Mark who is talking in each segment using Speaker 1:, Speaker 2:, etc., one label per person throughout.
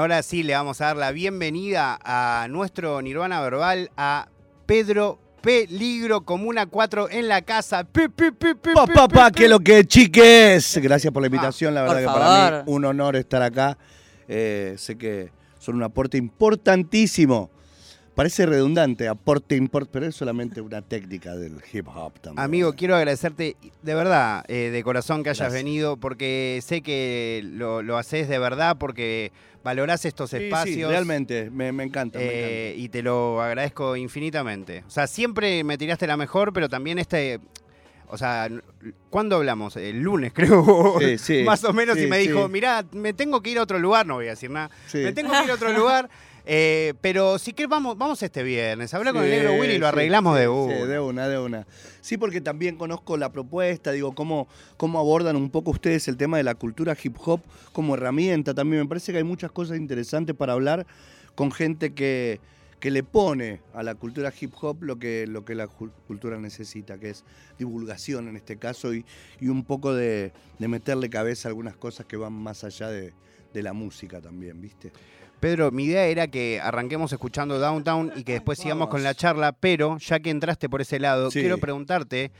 Speaker 1: Ahora sí le vamos a dar la bienvenida a nuestro Nirvana Verbal, a Pedro Peligro, Comuna 4 en la casa. Pi, pi, pi,
Speaker 2: Pa, pa, que lo que chiques. Gracias por la invitación, la
Speaker 3: por
Speaker 2: verdad que para mí un honor estar acá. Eh, sé que son un aporte importantísimo. Parece redundante, aporte import, pero es solamente una técnica del hip hop también.
Speaker 1: Amigo, quiero agradecerte de verdad, eh, de corazón que hayas
Speaker 2: Gracias.
Speaker 1: venido, porque sé que lo, lo haces de verdad, porque valorás estos
Speaker 2: Sí, sí,
Speaker 1: espacios.
Speaker 2: realmente, me, me encanta. me
Speaker 1: eh,
Speaker 2: encanta.
Speaker 1: y te lo agradezco infinitamente. O sea, siempre me tiraste la mejor, pero también este. O sea, ¿cuándo hablamos? El lunes, creo.
Speaker 2: Sí, sí,
Speaker 1: Más o menos,
Speaker 2: sí,
Speaker 1: y me dijo,
Speaker 2: sí.
Speaker 1: mirá, me tengo que ir a otro lugar, no voy a decir nada.
Speaker 2: Sí.
Speaker 1: Me tengo que ir a otro lugar. Eh, pero si querés, vamos, vamos este viernes. Habla con el
Speaker 2: Sí,
Speaker 1: negro Willy y lo
Speaker 2: sí,
Speaker 1: arreglamos
Speaker 2: sí,
Speaker 1: de
Speaker 2: sí,
Speaker 1: una.
Speaker 2: de una, de una. Sí, porque también conozco la propuesta, digo, cómo, cómo abordan un poco ustedes el tema de la cultura hip hop como herramienta también. Me parece que hay muchas cosas interesantes para hablar con gente que, que le pone a la cultura hip hop lo que, lo que la cultura necesita, que es divulgación en este caso y, y un poco de, de meterle cabeza a algunas cosas que van más allá de, de la música también, ¿viste?
Speaker 1: Pedro, mi idea era que arranquemos escuchando Downtown y que después sigamos con la charla, pero ya que entraste por ese lado,
Speaker 2: Sí.
Speaker 1: quiero preguntarte,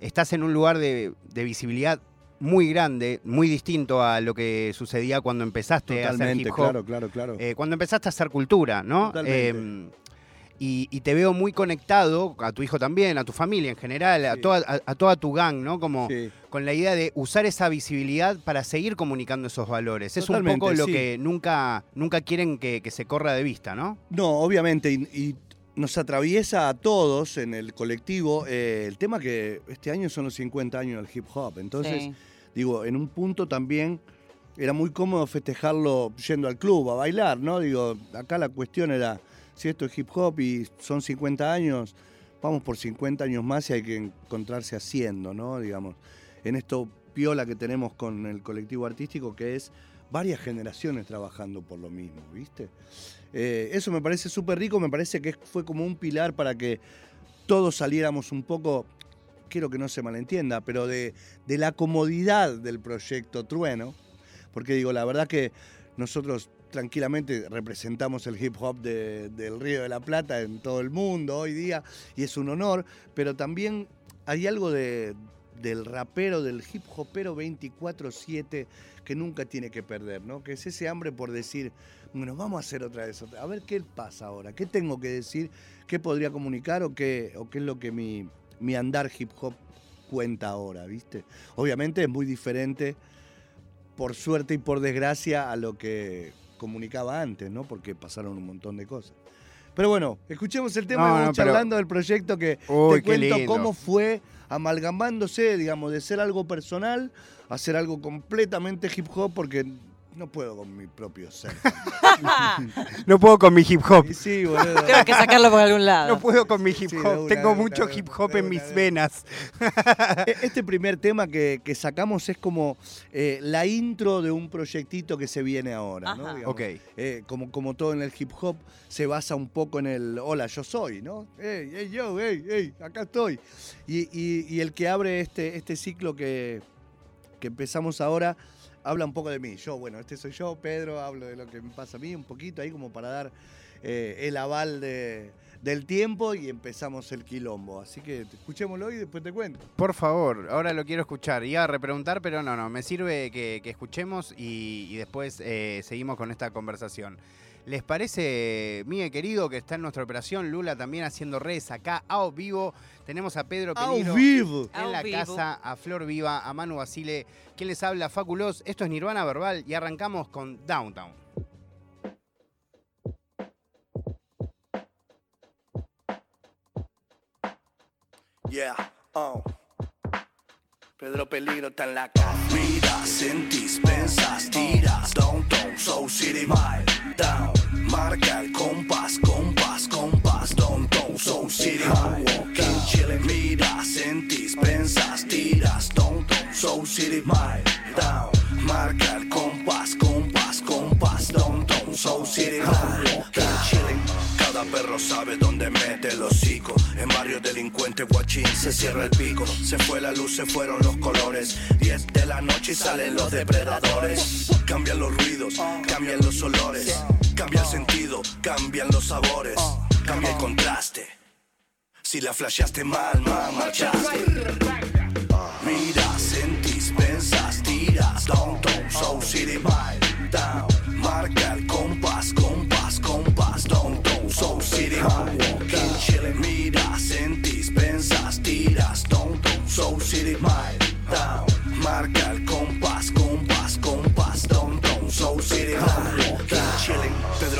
Speaker 1: estás en un lugar de, de visibilidad muy grande, muy distinto a lo que sucedía cuando empezaste a hacer
Speaker 2: Totalmente,
Speaker 1: hip hop,
Speaker 2: claro, claro, claro.
Speaker 1: eh, cuando empezaste a hacer cultura, ¿no?
Speaker 2: Totalmente.
Speaker 1: Eh, y, y te veo muy conectado, a tu hijo también, a tu familia en general, a, toda, a, a toda tu gang, ¿no? Como
Speaker 2: Sí.
Speaker 1: con la idea de usar esa visibilidad para seguir comunicando esos valores. Es un poco lo
Speaker 2: sí.
Speaker 1: que nunca, nunca quieren que, que se corra de vista, ¿no?
Speaker 2: No, obviamente, y, y nos atraviesa a todos en el colectivo eh, el tema que este año son los 50 años del hip hop. Entonces,
Speaker 3: Sí.
Speaker 2: digo, en un punto también era muy cómodo festejarlo yendo al club a bailar, ¿no? Digo, acá la cuestión era, si esto es hip hop y son 50 años, vamos por 50 años más y hay que encontrarse haciendo, ¿no? Digamos, en esto piola que tenemos con el colectivo artístico, que es varias generaciones trabajando por lo mismo, ¿viste? Eh, eso me parece súper rico, me parece que fue como un pilar para que todos saliéramos un poco, quiero que no se malentienda, pero de, de la comodidad del proyecto Trueno, porque digo, la verdad que nosotros tranquilamente representamos el hip hop de- del Río de la Plata en todo el mundo hoy día y es un honor, pero también hay algo de, del rapero, del hip hopero 24/7 que nunca tiene que perder, ¿no? Que es ese hambre por decir, bueno, vamos a hacer otra vez, otra- a ver qué pasa ahora, qué tengo que decir, qué podría comunicar o qué, o qué es lo que mi, mi andar hip hop cuenta ahora, ¿viste? Obviamente es muy diferente, por suerte y por desgracia, a lo que comunicaba antes, ¿no? Porque pasaron un montón de cosas. Pero bueno, escuchemos el tema
Speaker 1: No,
Speaker 2: y
Speaker 1: no,
Speaker 2: vamos
Speaker 1: pero-
Speaker 2: charlando del proyecto que
Speaker 1: Uy,
Speaker 2: te cuento cómo fue amalgamándose, digamos, de ser algo personal a ser algo completamente hip hop, porque no puedo con mi propio ser.
Speaker 1: No puedo con mi hip hop.
Speaker 2: Sí, boludo.
Speaker 3: Tengo que sacarlo por algún lado.
Speaker 1: No puedo con mi hip
Speaker 2: Sí,
Speaker 1: hop.
Speaker 2: una,
Speaker 1: Tengo mucho
Speaker 2: una,
Speaker 1: hip hop en mis venas.
Speaker 2: E- Este primer tema que, que sacamos es como eh, la intro de un proyectito que se viene ahora, ¿no? Digamos,
Speaker 1: Ok.
Speaker 2: eh, como, como todo en el hip hop, se basa un poco en el hola, yo soy, ¿no? Hey, hey, yo, hey, hey, acá estoy. Y, y- y el que abre este, este ciclo que, que empezamos ahora habla un poco de mí. Yo, bueno, este soy yo, Pedro, hablo de lo que me pasa a mí, un poquito ahí como para dar eh, el aval de- del tiempo y empezamos el quilombo. Así que escuchémoslo y después te cuento.
Speaker 1: Por favor, ahora lo quiero escuchar. Iba a repreguntar, pero no, no. Me sirve que, que escuchemos y, y después eh, seguimos con esta conversación. ¿Les parece, Miguel querido, que está en nuestra operación? Lula también haciendo redes acá, a vivo. Tenemos a Pedro Peligro. En la
Speaker 3: vivo.
Speaker 1: casa, a Flor Viva, a Manu Basile. ¿Quién les habla? Faculos. Esto es Nirvana Verbal y arrancamos con Downtown.
Speaker 2: Yeah, oh. Pedro Peligro está en la casa.
Speaker 4: Miras, sentís, pensás, tiras Downtown, Soul City, Mile Down. Marca el compás, compás, compás Downtown, Soul City, Walking, chilling Miras, sentís, pensás, tiras Downtown, Soul City, Mile Down. Marca el compás, compás, compás Downtown, Soul City, chilling Cada
Speaker 2: perro sabe dónde mete el hocico. En barrio delincuente, guachín, se cierra el pico. Se fue la luz, se fueron los colores. 10 de la noche y salen los depredadores. Cambian los ruidos, cambian los olores. Cambia el sentido, cambian los sabores. Cambia el contraste. Si la flasheaste mal, mal, marchaste. Mira, sentís, pensás, tiras, downtown, Soul City, vibe, down. Marca el compás, compás, Soul City, walking, chilling. Mira, sentís, pensás, tiras, downtown, Soul City, vibe, down. Marca el compás, compás, compás, downtown, Soul City. Pedro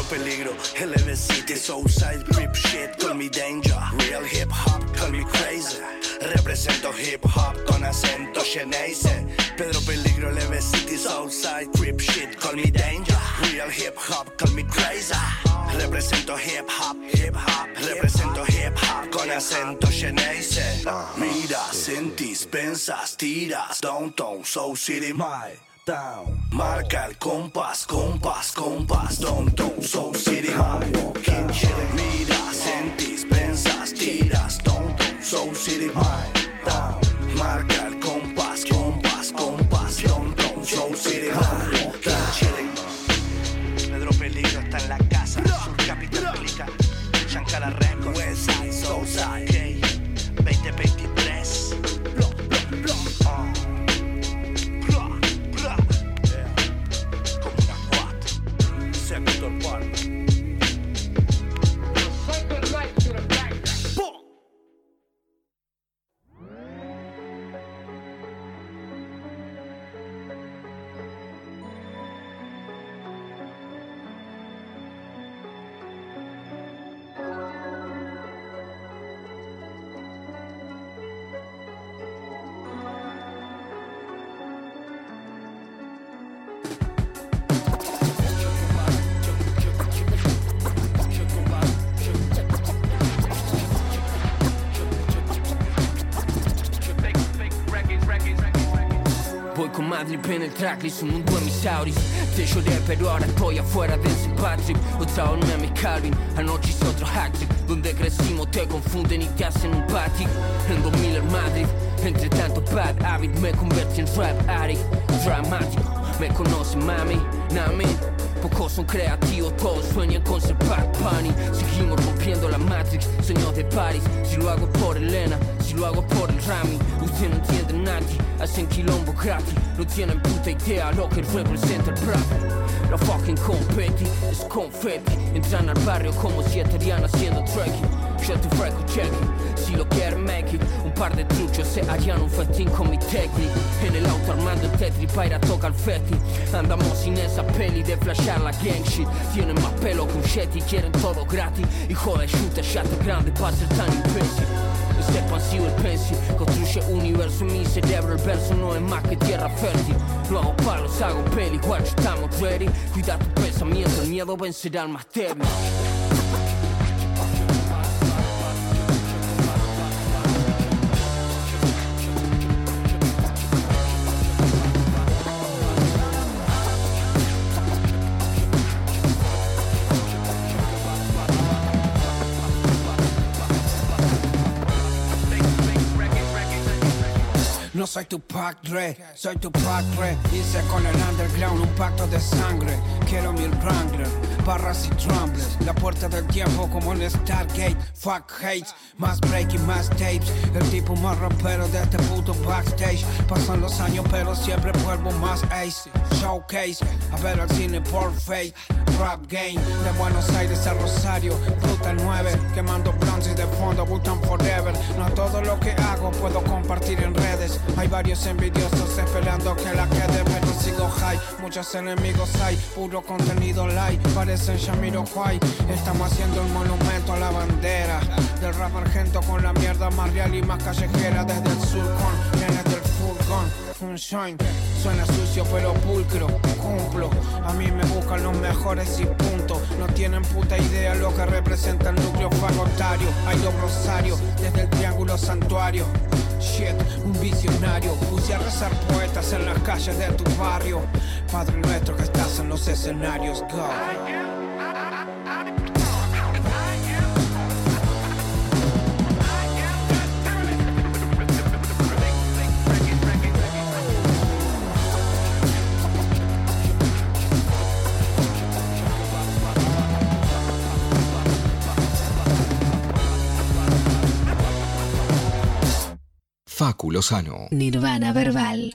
Speaker 2: Peligro, LV City, Southside, grip shit, call me danger. Real hip hop, call me crazy. Represento hip hop con acento Geneise. Pedro Peligro, LV City, Southside, grip shit, call me danger. Real hip hop, call me crazy. Represento hip hop, hip hop. Represento hip hop con acento Geneise. Ah, Mira, sentís, pensas, tiras, downtown, Soul City, my down. Marca el compás, compás, compás, downtown, Soul City, high. Walking, chilling. Mira, sentís, pensas, tiras, downtown, Soul City, high. Down. Marca el compás, compás, compás, downtown, Soul City, high. Walking, chilling. Pedro Peligro está en la casa, Sur Capital Pelican, Shankara Records, Westside, Southside, ok, 2023. Semitor Park.
Speaker 3: En el tracklist, un mundo emisauris Te lloré pero ahora estoy afuera de St. Patrick. Otra vez me Calvin, anoche hice otro hat-trick Donde crecimos te confunden y te hacen un patrick En 2000 en Madrid, entre tanto bad habit Me convertí en rap addict, dramático Me conocen mami, nami. Pocos son creativos, todos sueñan con ser Bad Bunny. Seguimos rompiendo la Matrix, sueños de Paris. Si lo hago por Elena, si lo hago por el Rami. Usted no entiende nadie, hacen quilombo gratis No tienen puta idea lo que representa el rap La fucking confetti, es confetti Entran al barrio como si estarían haciendo trekking. Yo te ofrezco checking, si lo quieren make it Un par de truchos se harían un festín con mi technique En el auto armando el tetri para ir a tocar fetti. Andamos sin esa peli de flashar la gang shit. Tienen más pelo que un Shetty, quieren todo gratis Hijo de chuta, ya grande para ser tan imbécil es expansivo el pencil, construye universo en mi cerebro El verso no es más que tierra fértil. No hago palos, hago peli, guacho, estamos ready. Cuida tu pensamiento, el miedo vencerá al más débil
Speaker 5: soy tu pack Dre, soy tu pack Dre Hice con el underground un pacto de sangre. Quiero mil Wrangler, barras y trumblers La puerta del tiempo como en Stargate. Fuck hates, más breaking, más tapes. El tipo más rapero de este puto backstage. Pasan los años pero siempre vuelvo más ace. Showcase, a ver al cine por fake Rap game, de Buenos Aires a Rosario. Ruta 9, quemando y de fondo Butan Forever. No todo lo que hago puedo compartir en redes. Hay varios envidiosos esperando que la quede Pero sigo high, muchos enemigos hay Puro contenido parecen Kwai Estamos haciendo un monumento a la bandera Del rap argento con la mierda más real y más callejera Desde el sur con nenes del furgón un shine. Suena sucio pero pulcro, cumplo. A mí me buscan los mejores y punto. No tienen puta idea lo que representa el núcleo fagotario. Hay dos rosarios desde el triángulo santuario. Shit, un visionario. Puse a rezar poetas en las calles de tu barrio. Padre nuestro que estás en los escenarios, go.
Speaker 6: Facu Lozano.
Speaker 7: Nirvana Verbal.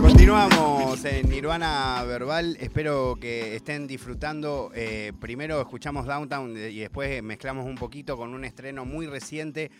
Speaker 1: Continuamos en Nirvana Verbal. Espero que estén disfrutando. Eh, primero escuchamos Downtown y después mezclamos un poquito con un estreno muy reciente.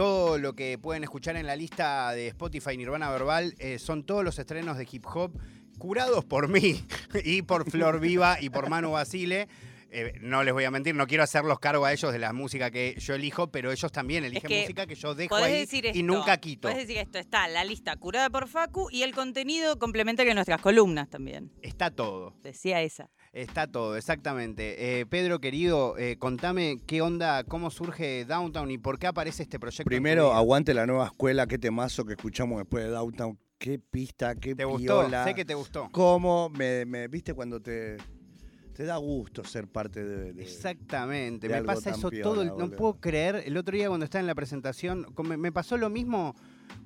Speaker 1: Todo lo que pueden escuchar en la lista de Spotify Nirvana Verbal eh, son todos los estrenos de hip hop curados por mí y por Flor Viva y por Manu Basile. Eh, no les voy a mentir, no quiero hacerlos cargo a ellos de la música que yo elijo, pero ellos también eligen
Speaker 8: que
Speaker 1: música que yo dejo ahí
Speaker 8: decir
Speaker 1: y nunca quito.
Speaker 8: Podés decir esto, está la lista curada por Facu y el contenido complementario de nuestras columnas también.
Speaker 1: Está todo.
Speaker 8: Decía esa.
Speaker 1: Está todo, exactamente. Eh, Pedro, querido, eh, contame qué onda, cómo surge Downtown y por qué aparece este proyecto.
Speaker 2: Primero, aguante la nueva escuela, qué temazo que escuchamos después de Downtown. Qué pista, qué
Speaker 1: ¿Te gustó?
Speaker 2: piola.
Speaker 1: Sé que te gustó.
Speaker 2: Cómo me, me- viste cuando te, te da gusto ser parte de. de-
Speaker 1: Exactamente,
Speaker 2: de
Speaker 1: me
Speaker 2: algo
Speaker 1: pasa eso
Speaker 2: piola,
Speaker 1: todo, el- no
Speaker 2: boludo.
Speaker 1: puedo creer, el otro día cuando estaba en la presentación, me pasó lo mismo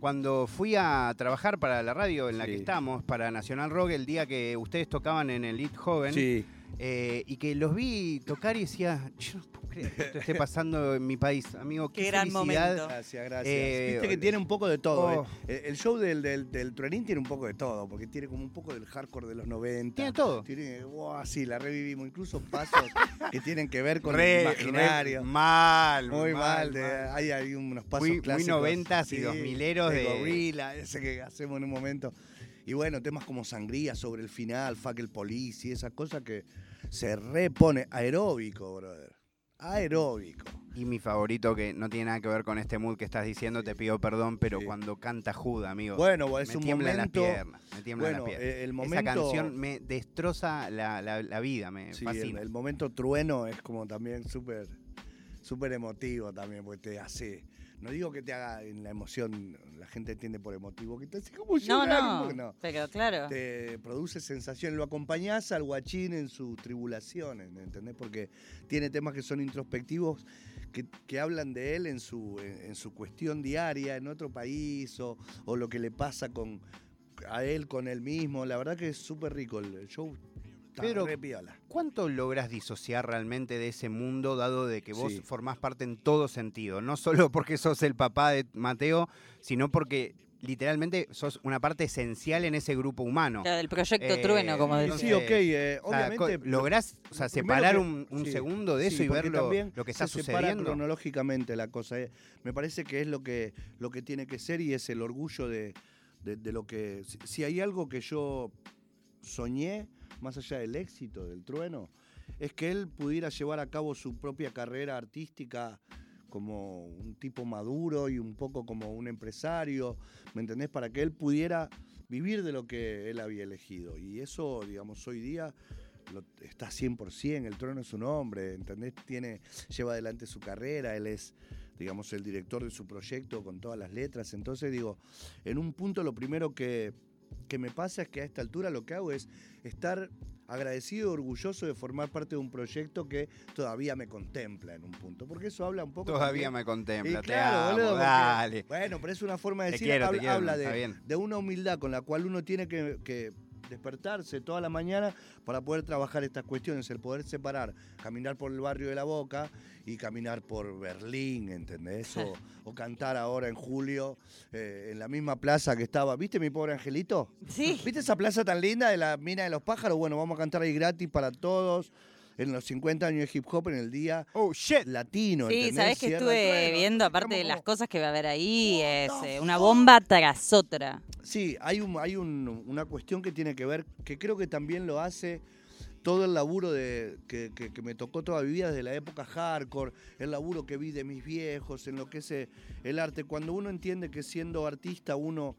Speaker 1: cuando fui a trabajar para la radio en la que estamos, para Nacional Rock, el día que ustedes tocaban en el Lead Joven,
Speaker 2: Sí,
Speaker 1: eh, y que los vi tocar y decía, yo no puedo creer que esto esté pasando en mi país, amigo, qué,
Speaker 8: Qué gran
Speaker 1: felicidad.
Speaker 8: momento.
Speaker 2: gracias, gracias.
Speaker 1: Eh,
Speaker 2: viste que tiene un poco de todo.
Speaker 1: oh.
Speaker 2: eh. El, show del, del, del Truenín tiene un poco de todo, porque tiene como un poco del hardcore de los 90.
Speaker 1: Tiene todo.
Speaker 2: Tiene, wow, sí, la revivimos. Incluso pasos que tienen que ver con
Speaker 1: Re-
Speaker 2: el imaginario.
Speaker 1: re
Speaker 2: mal,
Speaker 1: Muy
Speaker 2: muy
Speaker 1: mal,
Speaker 2: mal. de-
Speaker 1: mal.
Speaker 2: hay, hay unos pasos
Speaker 1: Muy- muy
Speaker 2: clásicos.
Speaker 1: noventas y dos mileros de-
Speaker 2: Gorila, ese que hacemos en un momento. Y bueno, temas como Sangría sobre el final, Fuck el Police y esas cosas que se repone aeróbico, brother. Aeróbico.
Speaker 1: Y mi favorito, que no tiene nada que ver con este mood que estás diciendo, te pido perdón, pero
Speaker 2: Sí.
Speaker 1: cuando canta Juda, amigo.
Speaker 2: Bueno, es
Speaker 1: me
Speaker 2: un
Speaker 1: tiemblan
Speaker 2: momento.
Speaker 1: las piernas. Me tiemblan
Speaker 2: bueno,
Speaker 1: las piernas. Esa canción me destroza la, la- la vida, me
Speaker 2: Sí, el,
Speaker 1: fascina.
Speaker 2: el momento trueno es como también súper súper emotivo también, porque te hace. No digo que te haga en la emoción, la gente entiende por emotivo, que te hace como
Speaker 8: No,
Speaker 2: llorar,
Speaker 8: no,
Speaker 2: porque no.
Speaker 8: pero claro.
Speaker 2: Te produce sensación, lo acompañás al guachín en sus tribulaciones, ¿me ¿entendés? Porque tiene temas que son introspectivos, que, que hablan de él en su, en, en su cuestión diaria, en otro país, o, o lo que le pasa con a él con él mismo. La verdad que es súper rico el show. Piola.
Speaker 1: ¿Cuánto logras disociar realmente de ese mundo, dado de que vos
Speaker 2: Sí.
Speaker 1: formás parte en todo sentido? No solo porque sos el papá de Mateo, sino porque literalmente sos una parte esencial en ese grupo humano.
Speaker 8: Claro, del proyecto
Speaker 1: Eh,
Speaker 8: Trueno, como decía.
Speaker 2: Sí, ok, eh,
Speaker 1: O sea,
Speaker 2: obviamente.
Speaker 1: co- ¿Lográs o sea,
Speaker 2: primero
Speaker 1: separar
Speaker 2: que-
Speaker 1: un, un
Speaker 2: sí,
Speaker 1: segundo de
Speaker 2: sí,
Speaker 1: eso y ver lo, que está
Speaker 2: se separa
Speaker 1: sucediendo?
Speaker 2: cronológicamente la cosa. eh. Me parece que es lo que, lo que tiene que ser y es el orgullo de, de- de lo que. Si, si hay algo que yo soñé, más allá del éxito del trueno, es que él pudiera llevar a cabo su propia carrera artística como un tipo maduro y un poco como un empresario, ¿me entendés? Para que él pudiera vivir de lo que él había elegido. Y eso, digamos, hoy día lo- está 100%, el trono es un hombre, ¿entendés? Tiene, lleva adelante su carrera, él es, digamos, el director de su proyecto con todas las letras. Entonces, digo, en un punto lo primero que, que me pasa es que a esta altura lo que hago es estar agradecido, orgulloso de formar parte de un proyecto que todavía me contempla en un punto, porque eso habla un poco...
Speaker 1: Todavía me
Speaker 2: y
Speaker 1: contempla, te
Speaker 2: claro,
Speaker 1: amo,
Speaker 2: boludo, porque-
Speaker 1: dale.
Speaker 2: Bueno, pero es una forma de
Speaker 1: Te
Speaker 2: decir,
Speaker 1: quiero,
Speaker 2: habla,
Speaker 1: quiero,
Speaker 2: habla
Speaker 1: está
Speaker 2: de, una humildad con la cual uno tiene que, que despertarse toda la mañana para poder trabajar estas cuestiones, el poder separar, caminar por el barrio de la Boca y caminar por Berlín, ¿entendés? O, o cantar ahora en julio eh, en la misma plaza que estaba. ¿Viste mi pobre angelito?
Speaker 8: Sí.
Speaker 2: ¿Viste esa plaza tan linda de la mina de los pájaros? Bueno, vamos a cantar ahí gratis para todos. En los 50 años de hip hop, en el día
Speaker 1: Oh, shit.
Speaker 2: latino.
Speaker 8: Sí,
Speaker 2: ¿entendés?
Speaker 8: sabés que
Speaker 2: Cierra
Speaker 8: estuve viendo, aparte de las cosas que va a haber ahí, es eh, una bomba tras otra.
Speaker 2: Sí, hay, un, hay un- una cuestión que tiene que ver, que creo que también lo hace todo el laburo de, que, que- que me tocó toda mi vida desde la época hardcore, el laburo que vi de mis viejos, en lo que es eh, el arte. Cuando uno entiende que siendo artista uno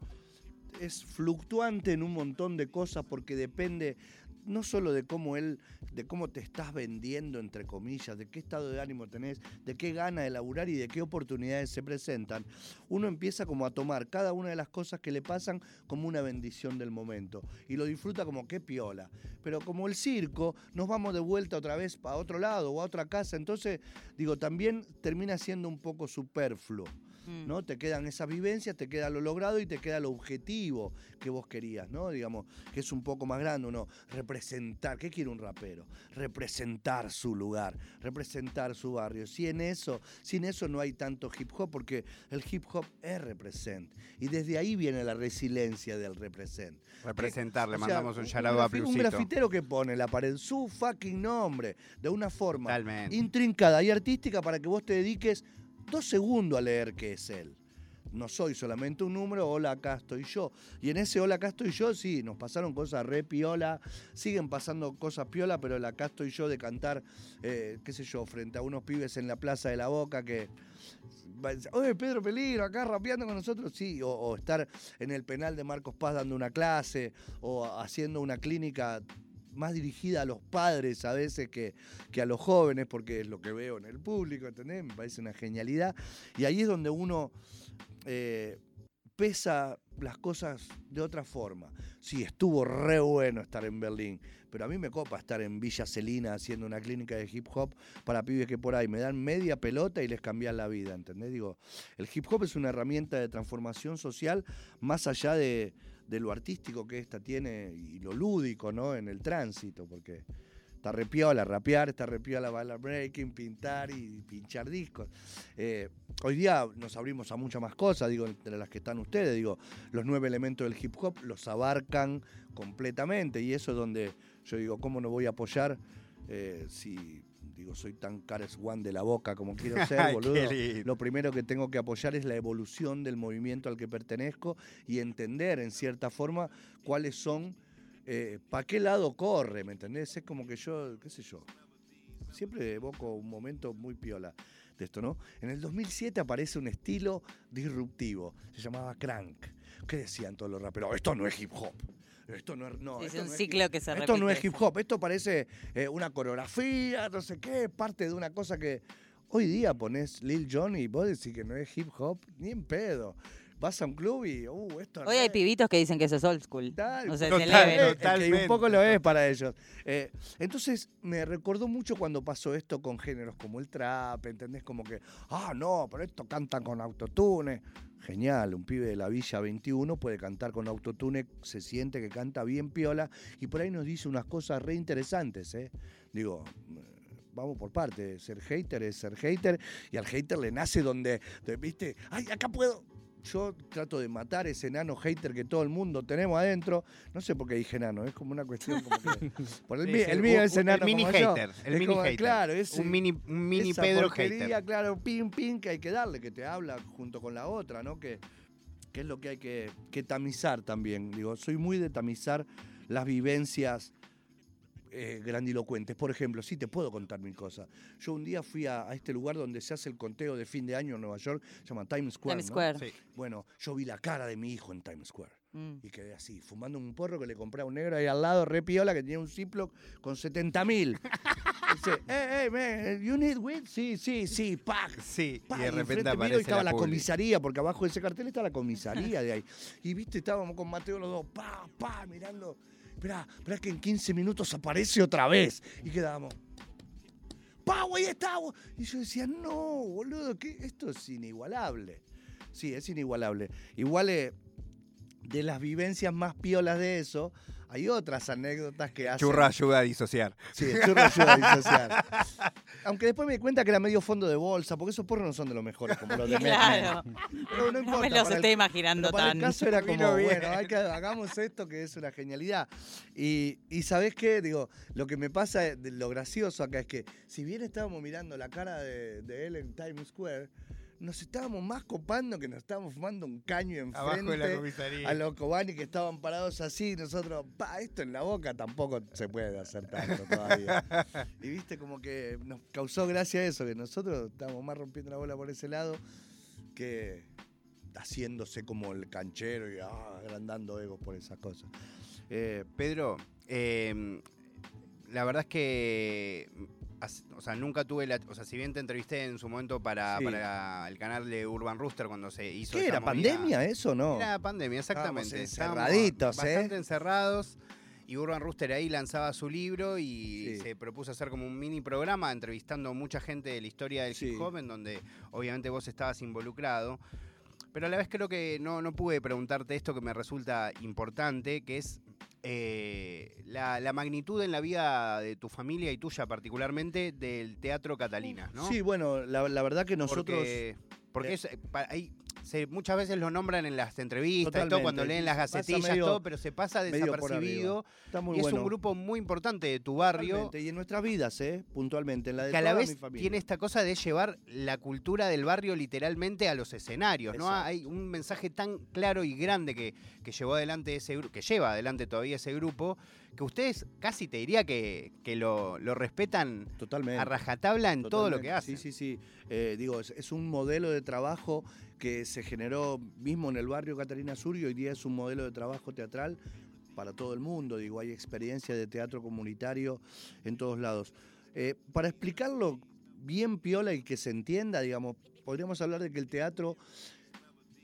Speaker 2: es fluctuante en un montón de cosas porque depende no solo de cómo él, de cómo te estás vendiendo, entre comillas, de qué estado de ánimo tenés, de qué gana de laburar y de qué oportunidades se presentan, uno empieza como a tomar cada una de las cosas que le pasan como una bendición del momento y lo disfruta como qué piola. Pero como el circo, nos vamos de vuelta otra vez a otro lado o a otra casa, entonces digo, también termina siendo un poco superfluo.
Speaker 8: Mm.
Speaker 2: ¿no? Te quedan esas vivencias, te queda lo logrado y te queda lo objetivo que vos querías, ¿no? Digamos, que es un poco más grande, ¿no? Representar, ¿qué quiere un rapero? Representar su lugar, representar su barrio. Sin eso, sin eso no hay tanto hip hop, porque el hip hop es represent. Y desde ahí viene la resiliencia del represent.
Speaker 1: Representar, le
Speaker 2: O sea,
Speaker 1: mandamos un shout a
Speaker 2: grafi- Un
Speaker 1: Plusito.
Speaker 2: grafitero que pone en la pared su fucking nombre de una forma
Speaker 1: Totalmente.
Speaker 2: intrincada y artística para que vos te dediques dos segundos a leer qué es él. No soy solamente un número, hola, acá estoy yo. Y en ese hola, acá estoy yo, sí, nos pasaron cosas re piola, siguen pasando cosas piola, pero el acá estoy yo de cantar, eh, qué sé yo, frente a unos pibes en la Plaza de la Boca que... Oye, Pedro Peligro, acá rapeando con nosotros, sí, o, o estar en el penal de Marcos Paz dando una clase, o haciendo una clínica más dirigida a los padres a veces que, que a los jóvenes, porque es lo que veo en el público, ¿entendés? Me parece una genialidad. Y ahí es donde uno eh, pesa las cosas de otra forma. Sí, estuvo re bueno estar en Berlín, pero a mí me copa estar en Villa Celina haciendo una clínica de hip hop para pibes que por ahí me dan media pelota y les cambian la vida, ¿entendés? Digo, el hip hop es una herramienta de transformación social más allá de, de lo artístico que esta tiene y lo lúdico, ¿no? En el tránsito, porque está repiola rapear, está repiola bailar breaking, pintar y pinchar discos. Eh, hoy día nos abrimos a muchas más cosas, digo, entre las que están ustedes, digo, los nueve elementos del hip hop los abarcan completamente y eso es donde yo digo, ¿cómo no voy a apoyar eh, si... Digo, soy tan Cares One de la boca como quiero ser, boludo. Lo primero que tengo que apoyar es la evolución del movimiento al que pertenezco y entender, en cierta forma, cuáles son, para qué lado corre, ¿me entendés? Es como que yo, qué sé yo, siempre evoco un momento muy piola de esto, ¿no? En el 2007 aparece un estilo disruptivo, se llamaba crank. ¿Qué decían todos los raperos? Esto no es hip hop. Esto no es, no, esto
Speaker 8: un
Speaker 2: no
Speaker 8: ciclo
Speaker 2: hip-
Speaker 8: que se
Speaker 2: Esto no es hip hop, esto parece eh, una coreografía, no sé qué, parte de una cosa que hoy día pones Lil Jon y vos decís que no es hip hop, ni en pedo. Vas a un club y, uh, esto
Speaker 8: Hoy hay pibitos que dicen que eso es old school.
Speaker 2: Tal,
Speaker 8: O sea,
Speaker 2: es que
Speaker 1: Totalmente.
Speaker 2: un poco lo es para ellos. Eh, entonces me recordó mucho cuando pasó esto con géneros como el trap, ¿entendés? Como que, ah, no, pero esto canta con autotune. Genial, un pibe de la Villa 21 puede cantar con autotune, se siente que canta bien piola y por ahí nos dice unas cosas re interesantes, ¿eh? Digo, eh, vamos por parte, ser hater es ser hater y al hater le nace donde, de- ¿viste? Ay, acá puedo. Yo trato de matar ese enano hater que todo el mundo tenemos adentro. No sé por qué dije enano, es como una cuestión como que. Por el,
Speaker 1: sí,
Speaker 2: el mío es enano.
Speaker 1: El mini
Speaker 2: como yo.
Speaker 1: hater. El
Speaker 2: Es
Speaker 1: mini
Speaker 2: como-
Speaker 1: hater.
Speaker 2: Claro, ese-
Speaker 1: un mini, un mini
Speaker 2: esa
Speaker 1: Pedro hater.
Speaker 2: claro, pin, pin, que hay que darle, que te habla junto con la otra, ¿no? Que, que es lo que hay que, que tamizar también. Digo, soy muy de tamizar las vivencias eh, grandilocuentes. Por ejemplo, sí te puedo contar mil cosas. Yo un día fui a, a este lugar donde se hace el conteo de fin de año en Nueva York, se llama Times Square.
Speaker 8: Times
Speaker 2: ¿no?
Speaker 8: Square.
Speaker 1: Sí.
Speaker 2: Bueno, yo vi la cara de mi hijo en Times Square.
Speaker 8: Mm.
Speaker 2: Y quedé así, fumando un porro que le compré a un negro ahí al lado, re piola, que tenía un Ziploc con 70 mil. Dice, hey, hey, man, you need weed? Sí, sí, sí, pack.
Speaker 1: Sí,
Speaker 2: Pa,
Speaker 1: y de repente aparece
Speaker 2: estaba la,
Speaker 1: publi.
Speaker 2: comisaría, porque abajo de ese cartel está la comisaría de ahí. Y viste, estábamos con Mateo los dos, pa, pa, mirando. Esperá, esperá que en 15 minutos aparece otra vez. Y quedábamos. ¡Pa, ahí está! güey". Y yo decía, no, boludo, esto es inigualable. Sí, es inigualable. Igual eh, de las vivencias más piolas de eso, hay otras anécdotas que hacen.
Speaker 1: Churra ayuda a disociar.
Speaker 2: Sí, churro ayuda a disociar. Aunque después me di cuenta que era medio fondo de bolsa, porque esos porros no son de los mejores, como los de.
Speaker 8: Claro.
Speaker 2: Pero no
Speaker 8: No
Speaker 2: importa.
Speaker 8: me los
Speaker 2: para el-
Speaker 8: estoy imaginando
Speaker 2: pero para
Speaker 8: tan.
Speaker 2: el caso era como, bueno, hay que- hagamos esto que es una genialidad. Y, y ¿sabés qué? Digo, lo que me pasa, de lo gracioso acá es que, si bien estábamos mirando la cara de, de él en Times Square, nos estábamos más copando que nos estábamos fumando un caño
Speaker 1: de la
Speaker 2: enfrente
Speaker 1: comisaría.
Speaker 2: a los Cobani que estaban parados así, y nosotros, pa, esto en la boca tampoco se puede hacer tanto todavía. y viste como que nos causó gracia eso, que nosotros estábamos más rompiendo la bola por ese lado que haciéndose como el canchero y ah, agrandando egos por esas cosas. Eh,
Speaker 1: Pedro, eh, la verdad es que, o sea, nunca tuve la, o sea, si bien te entrevisté en su momento para,
Speaker 2: Sí.
Speaker 1: para el canal de Urban Rooster cuando se hizo
Speaker 2: ¿Qué era?
Speaker 1: movida-
Speaker 2: ¿Pandemia eso no?
Speaker 1: Era pandemia, exactamente.
Speaker 2: Estábamos encerraditos, ¿eh?
Speaker 1: bastante encerrados. Y Urban Rooster ahí lanzaba su libro y
Speaker 2: Sí.
Speaker 1: se propuso hacer como un mini programa entrevistando a mucha gente de la historia del
Speaker 2: Sí.
Speaker 1: hip hop, en donde obviamente vos estabas involucrado. Pero a la vez creo que no, no pude preguntarte esto que me resulta importante, que es eh, la, la magnitud en la vida de tu familia y tuya particularmente del Teatro Catalina, ¿no?
Speaker 2: Sí, bueno, la, la verdad que nosotros...
Speaker 1: Porque, porque
Speaker 2: Eh,
Speaker 1: es, eh, hay- se- muchas veces lo nombran en las entrevistas, todo, cuando leen las gacetillas,
Speaker 2: medio-
Speaker 1: todo, pero se pasa desapercibido.
Speaker 2: Está muy
Speaker 1: y es un grupo muy importante de tu barrio.
Speaker 2: Totalmente, Y en nuestras vidas, ¿eh? Puntualmente, en la de
Speaker 1: que a la
Speaker 2: mi
Speaker 1: vez
Speaker 2: familia.
Speaker 1: tiene esta cosa de llevar la cultura del barrio literalmente a los escenarios, ¿no? Hay un mensaje tan claro y grande que, que llevó adelante ese que lleva adelante todavía ese grupo, que ustedes casi te diría que, que lo, lo respetan
Speaker 2: Totalmente.
Speaker 1: a rajatabla en todo lo que hacen.
Speaker 2: Sí, sí, sí. Eh, digo, es, es un modelo de trabajo que se generó mismo en el barrio Catarina Sur y hoy día es un modelo de trabajo teatral para todo el mundo. Digo, hay experiencia de teatro comunitario en todos lados. Eh, para explicarlo bien piola y que se entienda, digamos, podríamos hablar de que el teatro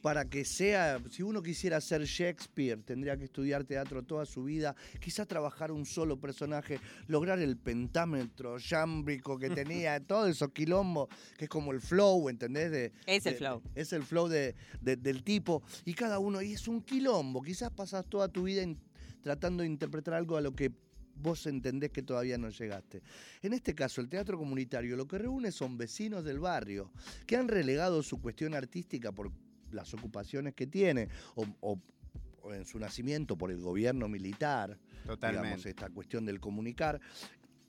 Speaker 2: para que sea, si uno quisiera ser Shakespeare, tendría que estudiar teatro toda su vida, quizás trabajar un solo personaje, lograr el pentámetro yámbrico que tenía, todo esos quilombos, que es como el flow, ¿entendés? De-
Speaker 8: Es el
Speaker 2: de-
Speaker 8: flow.
Speaker 2: Es el flow de- de- del tipo, y cada uno, y es un quilombo, quizás pasas toda tu vida in- tratando de interpretar algo a lo que vos entendés que todavía no llegaste. En este caso, el teatro comunitario lo que reúne son vecinos del barrio que han relegado su cuestión artística por las ocupaciones que tiene o, en su nacimiento por el gobierno militar, digamos,
Speaker 1: Totalmente.
Speaker 2: esta cuestión del comunicar.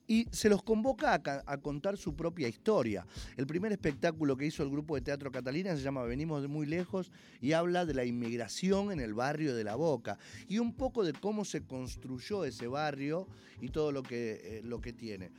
Speaker 2: Y se los convoca a, ca- a contar su propia historia. El primer espectáculo que hizo el grupo de teatro Catalina se llama Venimos de muy lejos y habla de la inmigración en el barrio de La Boca y un poco de cómo se construyó ese barrio y todo lo que, eh, lo que tiene.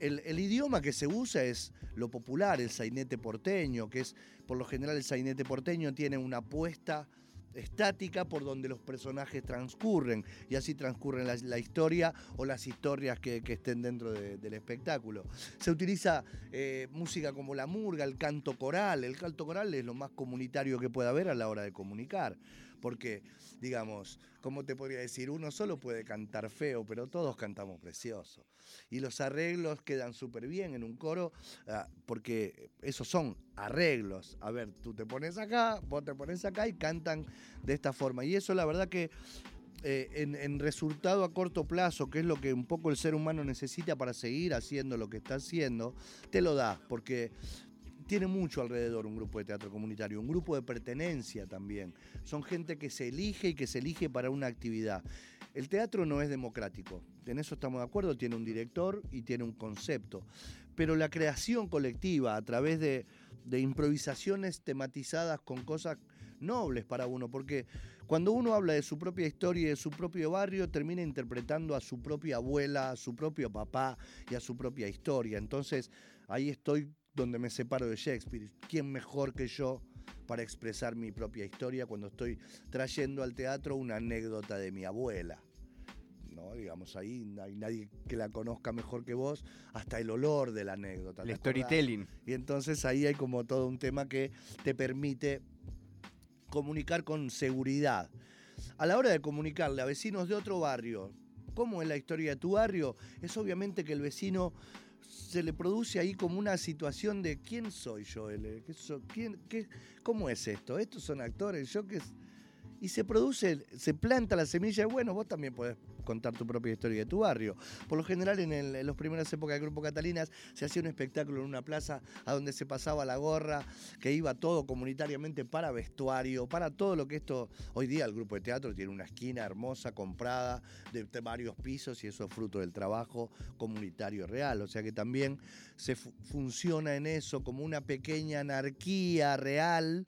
Speaker 2: El, idioma que se usa es lo popular, el sainete porteño, que es, por lo general, el sainete porteño tiene una puesta estática por donde los personajes transcurren y así transcurren la, historia o las historias que, estén dentro de- del espectáculo. Se utiliza eh, música como la murga, el canto coral. El canto coral es lo más comunitario que puede haber a la hora de comunicar. Porque, digamos, ¿cómo te podría decir? Uno solo puede cantar feo, pero todos cantamos precioso. Y los arreglos quedan súper bien en un coro, ah, porque esos son arreglos. A ver, tú te pones acá, vos te pones acá y cantan de esta forma. Y eso la verdad que eh, en, en resultado a corto plazo, que es lo que un poco el ser humano necesita para seguir haciendo lo que está haciendo, te lo da, porque tiene mucho alrededor un grupo de teatro comunitario, un grupo de pertenencia también. Son gente que se elige y que se elige para una actividad. El teatro no es democrático, en eso estamos de acuerdo, tiene un director y tiene un concepto, pero la creación colectiva a través de, de improvisaciones tematizadas con cosas nobles para uno, porque cuando uno habla de su propia historia y de su propio barrio, termina interpretando a su propia abuela, a su propio papá y a su propia historia. Entonces, ahí estoy donde me separo de Shakespeare. ¿Quién mejor que yo para expresar mi propia historia cuando estoy trayendo al teatro una anécdota de mi abuela? ¿no? Digamos, ahí no hay nadie que la conozca mejor que vos, hasta el olor de la anécdota.
Speaker 1: El storytelling.
Speaker 2: Y entonces ahí hay como todo un tema que te permite comunicar con seguridad. A la hora de comunicarle a vecinos de otro barrio cómo es la historia de tu barrio, es obviamente que el vecino se le produce ahí como una situación de quién soy yo? ¿Qué so- quién- qué- ¿cómo es esto? Estos son actores, yo qué es? Y se produce, se planta la semilla bueno, vos también podés contar tu propia historia de tu barrio. Por lo general, en, el- en las primeras épocas del Grupo Catalinas, se hacía un espectáculo en una plaza a donde se pasaba la gorra, que iba todo comunitariamente para vestuario, para todo lo que esto. Hoy día el grupo de teatro tiene una esquina hermosa, comprada, de, varios pisos, y eso es fruto del trabajo comunitario real. O sea que también se fu- funciona en eso como una pequeña anarquía real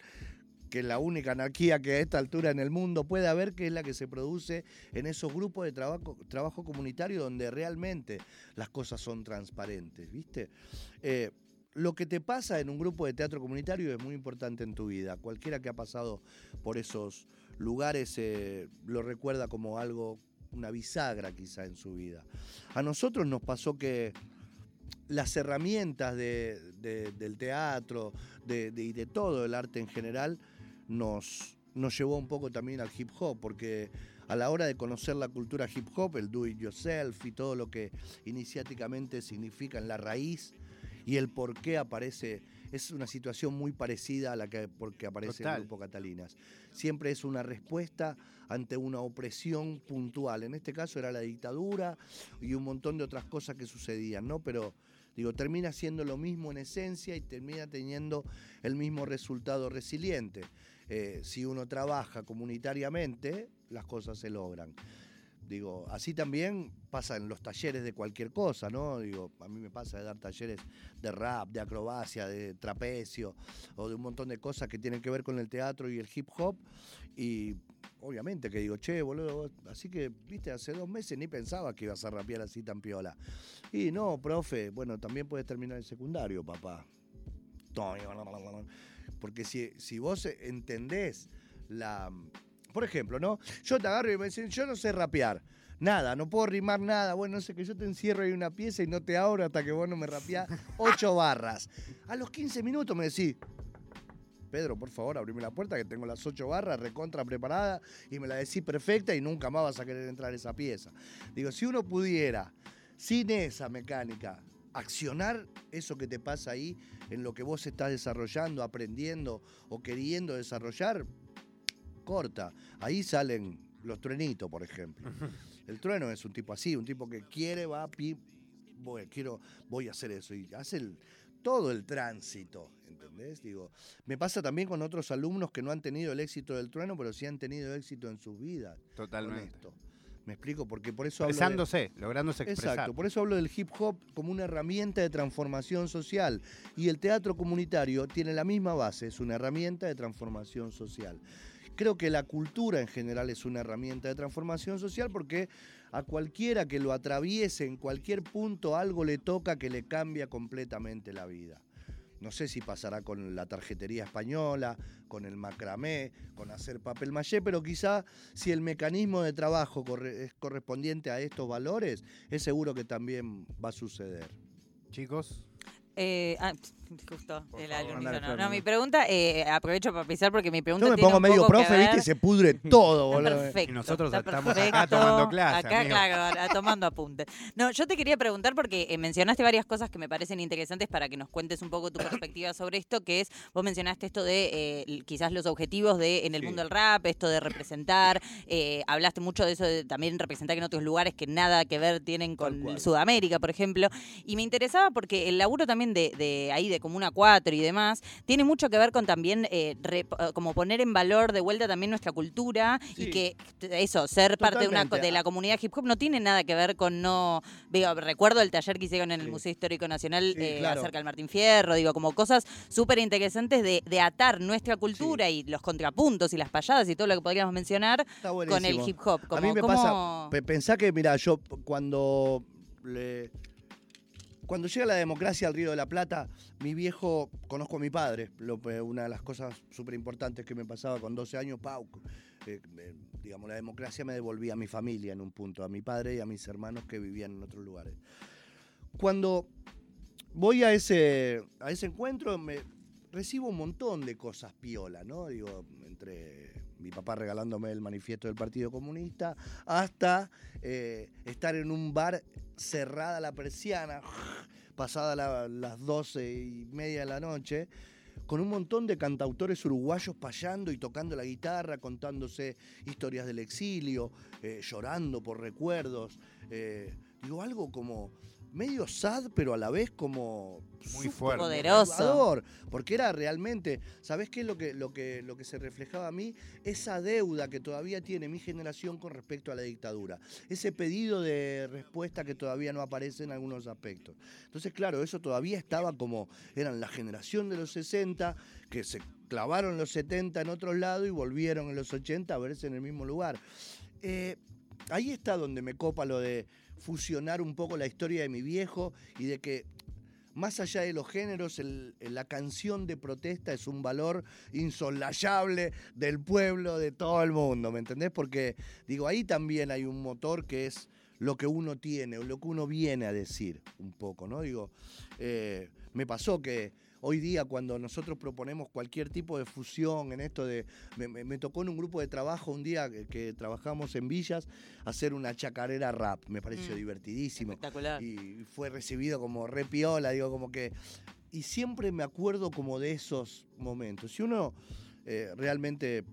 Speaker 2: que es la única anarquía que a esta altura en el mundo puede haber, que es la que se produce en esos grupos de trabajo, trabajo comunitario donde realmente las cosas son transparentes, ¿viste? Eh, lo que te pasa en un grupo de teatro comunitario es muy importante en tu vida. Cualquiera que ha pasado por esos lugares eh, lo recuerda como algo, una bisagra quizá en su vida. A nosotros nos pasó que las herramientas de- de- del teatro y de todo el arte en general nos, nos llevó un poco también al hip hop, porque a la hora de conocer la cultura hip hop, el do it yourself y todo lo que iniciáticamente significa en la raíz y el por qué aparece es una situación muy parecida a la que porque aparece
Speaker 1: Total.
Speaker 2: el grupo Catalinas. Siempre es una respuesta ante una opresión puntual. En este caso era la dictadura y un montón de otras cosas que sucedían, ¿no? Pero digo, termina siendo lo mismo en esencia y termina teniendo el mismo resultado resiliente. Eh, si uno trabaja comunitariamente, las cosas se logran. Digo, así también pasa en los talleres de cualquier cosa, ¿no? Digo, a mí me pasa de dar talleres de rap, de acrobacia, de trapecio, o de un montón de cosas que tienen que ver con el teatro y el hip hop. Y obviamente que digo, che, boludo, así que, viste, hace dos meses ni pensaba que ibas a rapear así tan piola. Y no, profe, bueno, también puedes terminar el secundario, papá. Porque si, si vos entendés la. Por ejemplo, ¿no? Yo te agarro y me dicen, yo no sé rapear. Nada, no puedo rimar nada. Bueno, no sé, que yo te encierro ahí una pieza y no te abro hasta que vos no me rapeás ocho barras. A los 15 minutos me decís, Pedro, por favor, abrime la puerta que tengo las ocho barras recontra preparada y me la decís perfecta y nunca más vas a querer entrar a esa pieza. Digo, si uno pudiera, sin esa mecánica, accionar eso que te pasa ahí en lo que vos estás desarrollando, aprendiendo o queriendo desarrollar, corta. Ahí salen los truenitos, por ejemplo. El trueno es un tipo así, un tipo que quiere, va, pi, voy, quiero, voy a hacer eso. Y hace el- todo el tránsito, ¿entendés? Digo, me pasa también con otros alumnos que no han tenido el éxito del trueno, pero sí han tenido éxito en sus vidas. con
Speaker 1: Totalmente.
Speaker 2: esto. Me explico, porque por eso hablo de-
Speaker 1: Expresándose, lográndose expresar.
Speaker 2: Exacto, por eso hablo del hip hop como una herramienta de transformación social. Y el teatro comunitario tiene la misma base, es una herramienta de transformación social. Creo que la cultura en general es una herramienta de transformación social porque a cualquiera que lo atraviese en cualquier punto algo le toca que le cambia completamente la vida. No sé si pasará con la tarjetería española, con el macramé, con hacer papel maché, pero quizá si el mecanismo de trabajo es correspondiente a estos valores, es seguro que también va a suceder.
Speaker 1: Chicos,
Speaker 8: Eh, ah, justo,
Speaker 1: Por
Speaker 8: el
Speaker 1: favor,
Speaker 2: andale.
Speaker 8: No, mi pregunta, eh, aprovecho para pisar porque mi pregunta
Speaker 2: Yo me
Speaker 8: tiene
Speaker 2: pongo
Speaker 8: un
Speaker 2: medio
Speaker 8: poco que
Speaker 2: profe, ¿viste? Y se pudre todo, boludo.
Speaker 8: perfecto.
Speaker 1: Y nosotros
Speaker 8: está
Speaker 1: estamos acá
Speaker 8: perfecto.
Speaker 1: tomando clase,
Speaker 8: Acá,
Speaker 1: amigo.
Speaker 8: claro, a- tomando apuntes. No, yo te quería preguntar porque eh, mencionaste varias cosas que me parecen interesantes para que nos cuentes un poco tu perspectiva sobre esto, que es, vos mencionaste esto de eh, l- quizás los objetivos de en el
Speaker 2: Sí.
Speaker 8: mundo del rap, esto de representar, eh, hablaste mucho de eso de también representar en otros lugares que nada que ver tienen
Speaker 2: Tal
Speaker 8: con
Speaker 2: cual.
Speaker 8: Sudamérica, por ejemplo. Y me interesaba porque el laburo también de, de ahí, de Comuna 4 y demás, tiene mucho que ver con también eh, re- como poner en valor de vuelta también nuestra cultura y que eso, ser parte de, una, de la comunidad hip hop no tiene nada que ver con no... Digo, recuerdo el taller que hicieron en el
Speaker 2: Sí.
Speaker 8: Museo Histórico Nacional
Speaker 2: Sí,
Speaker 8: eh,
Speaker 2: claro.
Speaker 8: acerca del Martín Fierro, digo, como cosas súper interesantes de, de atar nuestra cultura y los contrapuntos y las payadas y todo lo que podríamos mencionar con el hip hop. Como,
Speaker 2: a mí me
Speaker 8: ¿cómo-
Speaker 2: pasa, pe- pensá que, mira, yo cuando le- cuando llega la democracia al Río de la Plata, mi viejo, conozco a mi padre, lo- pe- una de las cosas súper importantes que me pasaba con 12 años, Pau, eh, eh, digamos, la democracia me devolvía a mi familia en un punto, a mi padre y a mis hermanos que vivían en otros lugares. Cuando voy a ese, a ese encuentro, me recibo un montón de cosas piola, ¿no? Digo, entre mi papá regalándome el manifiesto del Partido Comunista, hasta eh, estar en un bar cerrada la persiana, pasada la- las doce y media de la noche, con un montón de cantautores uruguayos payando y tocando la guitarra, contándose historias del exilio, eh, llorando por recuerdos. eh, digo, algo como medio sad, pero a la vez como
Speaker 1: Muy fuerte.
Speaker 8: Poderoso.
Speaker 2: porque era realmente, ¿sabés qué es lo que, lo, que, lo que se reflejaba a mí? Esa deuda que todavía tiene mi generación con respecto a la dictadura. Ese pedido de respuesta que todavía no aparece en algunos aspectos. Entonces, claro, eso todavía estaba como, eran la generación de los 60, que se clavaron los 70 en otro lado y volvieron en los 80 a verse en el mismo lugar. Eh, ahí está donde me copa lo de fusionar un poco la historia de mi viejo y de que más allá de los géneros, la canción de protesta es un valor insolayable del pueblo, de todo el mundo, ¿me entendés? Porque, digo, ahí también hay un motor que es lo que uno tiene, o lo que uno viene a decir un poco, ¿no? Digo, eh, me pasó que hoy día cuando nosotros proponemos cualquier tipo de fusión en esto de... Me, me- me tocó en un grupo de trabajo un día que, que trabajamos en Villas hacer una chacarera rap, me pareció
Speaker 8: Mm.
Speaker 2: divertidísimo.
Speaker 8: Espectacular.
Speaker 2: Y fue recibido como re piola, digo, como que... Y siempre me acuerdo como de esos momentos. Si uno eh, realmente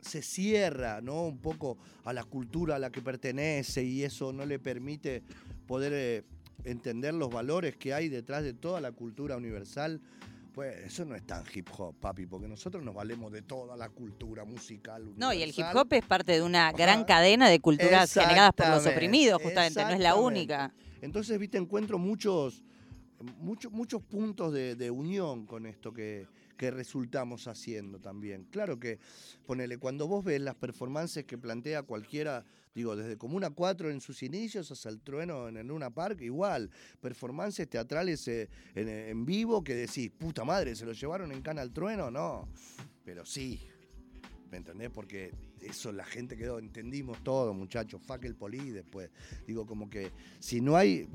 Speaker 2: se cierra, ¿no? Un poco a la cultura a la que pertenece y eso no le permite poder eh, entender los valores que hay detrás de toda la cultura universal. Pues eso no es tan hip hop, papi, porque nosotros nos valemos de toda la cultura musical universal.
Speaker 8: No, y el hip hop es parte de una gran
Speaker 2: Ajá.
Speaker 8: cadena de culturas generadas por los oprimidos, justamente, no es la única.
Speaker 2: Entonces, viste, encuentro muchos, muchos, muchos puntos de, de unión con esto que, que resultamos haciendo también. Claro que, ponele, cuando vos ves las performances que plantea cualquiera, digo, desde Comuna 4 en sus inicios hasta el trueno en el Luna Park, igual, performances teatrales eh, en, vivo que decís, puta madre, ¿se lo llevaron en Cana al trueno? No, pero sí. ¿Me entendés? Porque eso la gente quedó, entendimos todo, muchachos, fuck el poli después. Digo, como que si no hay.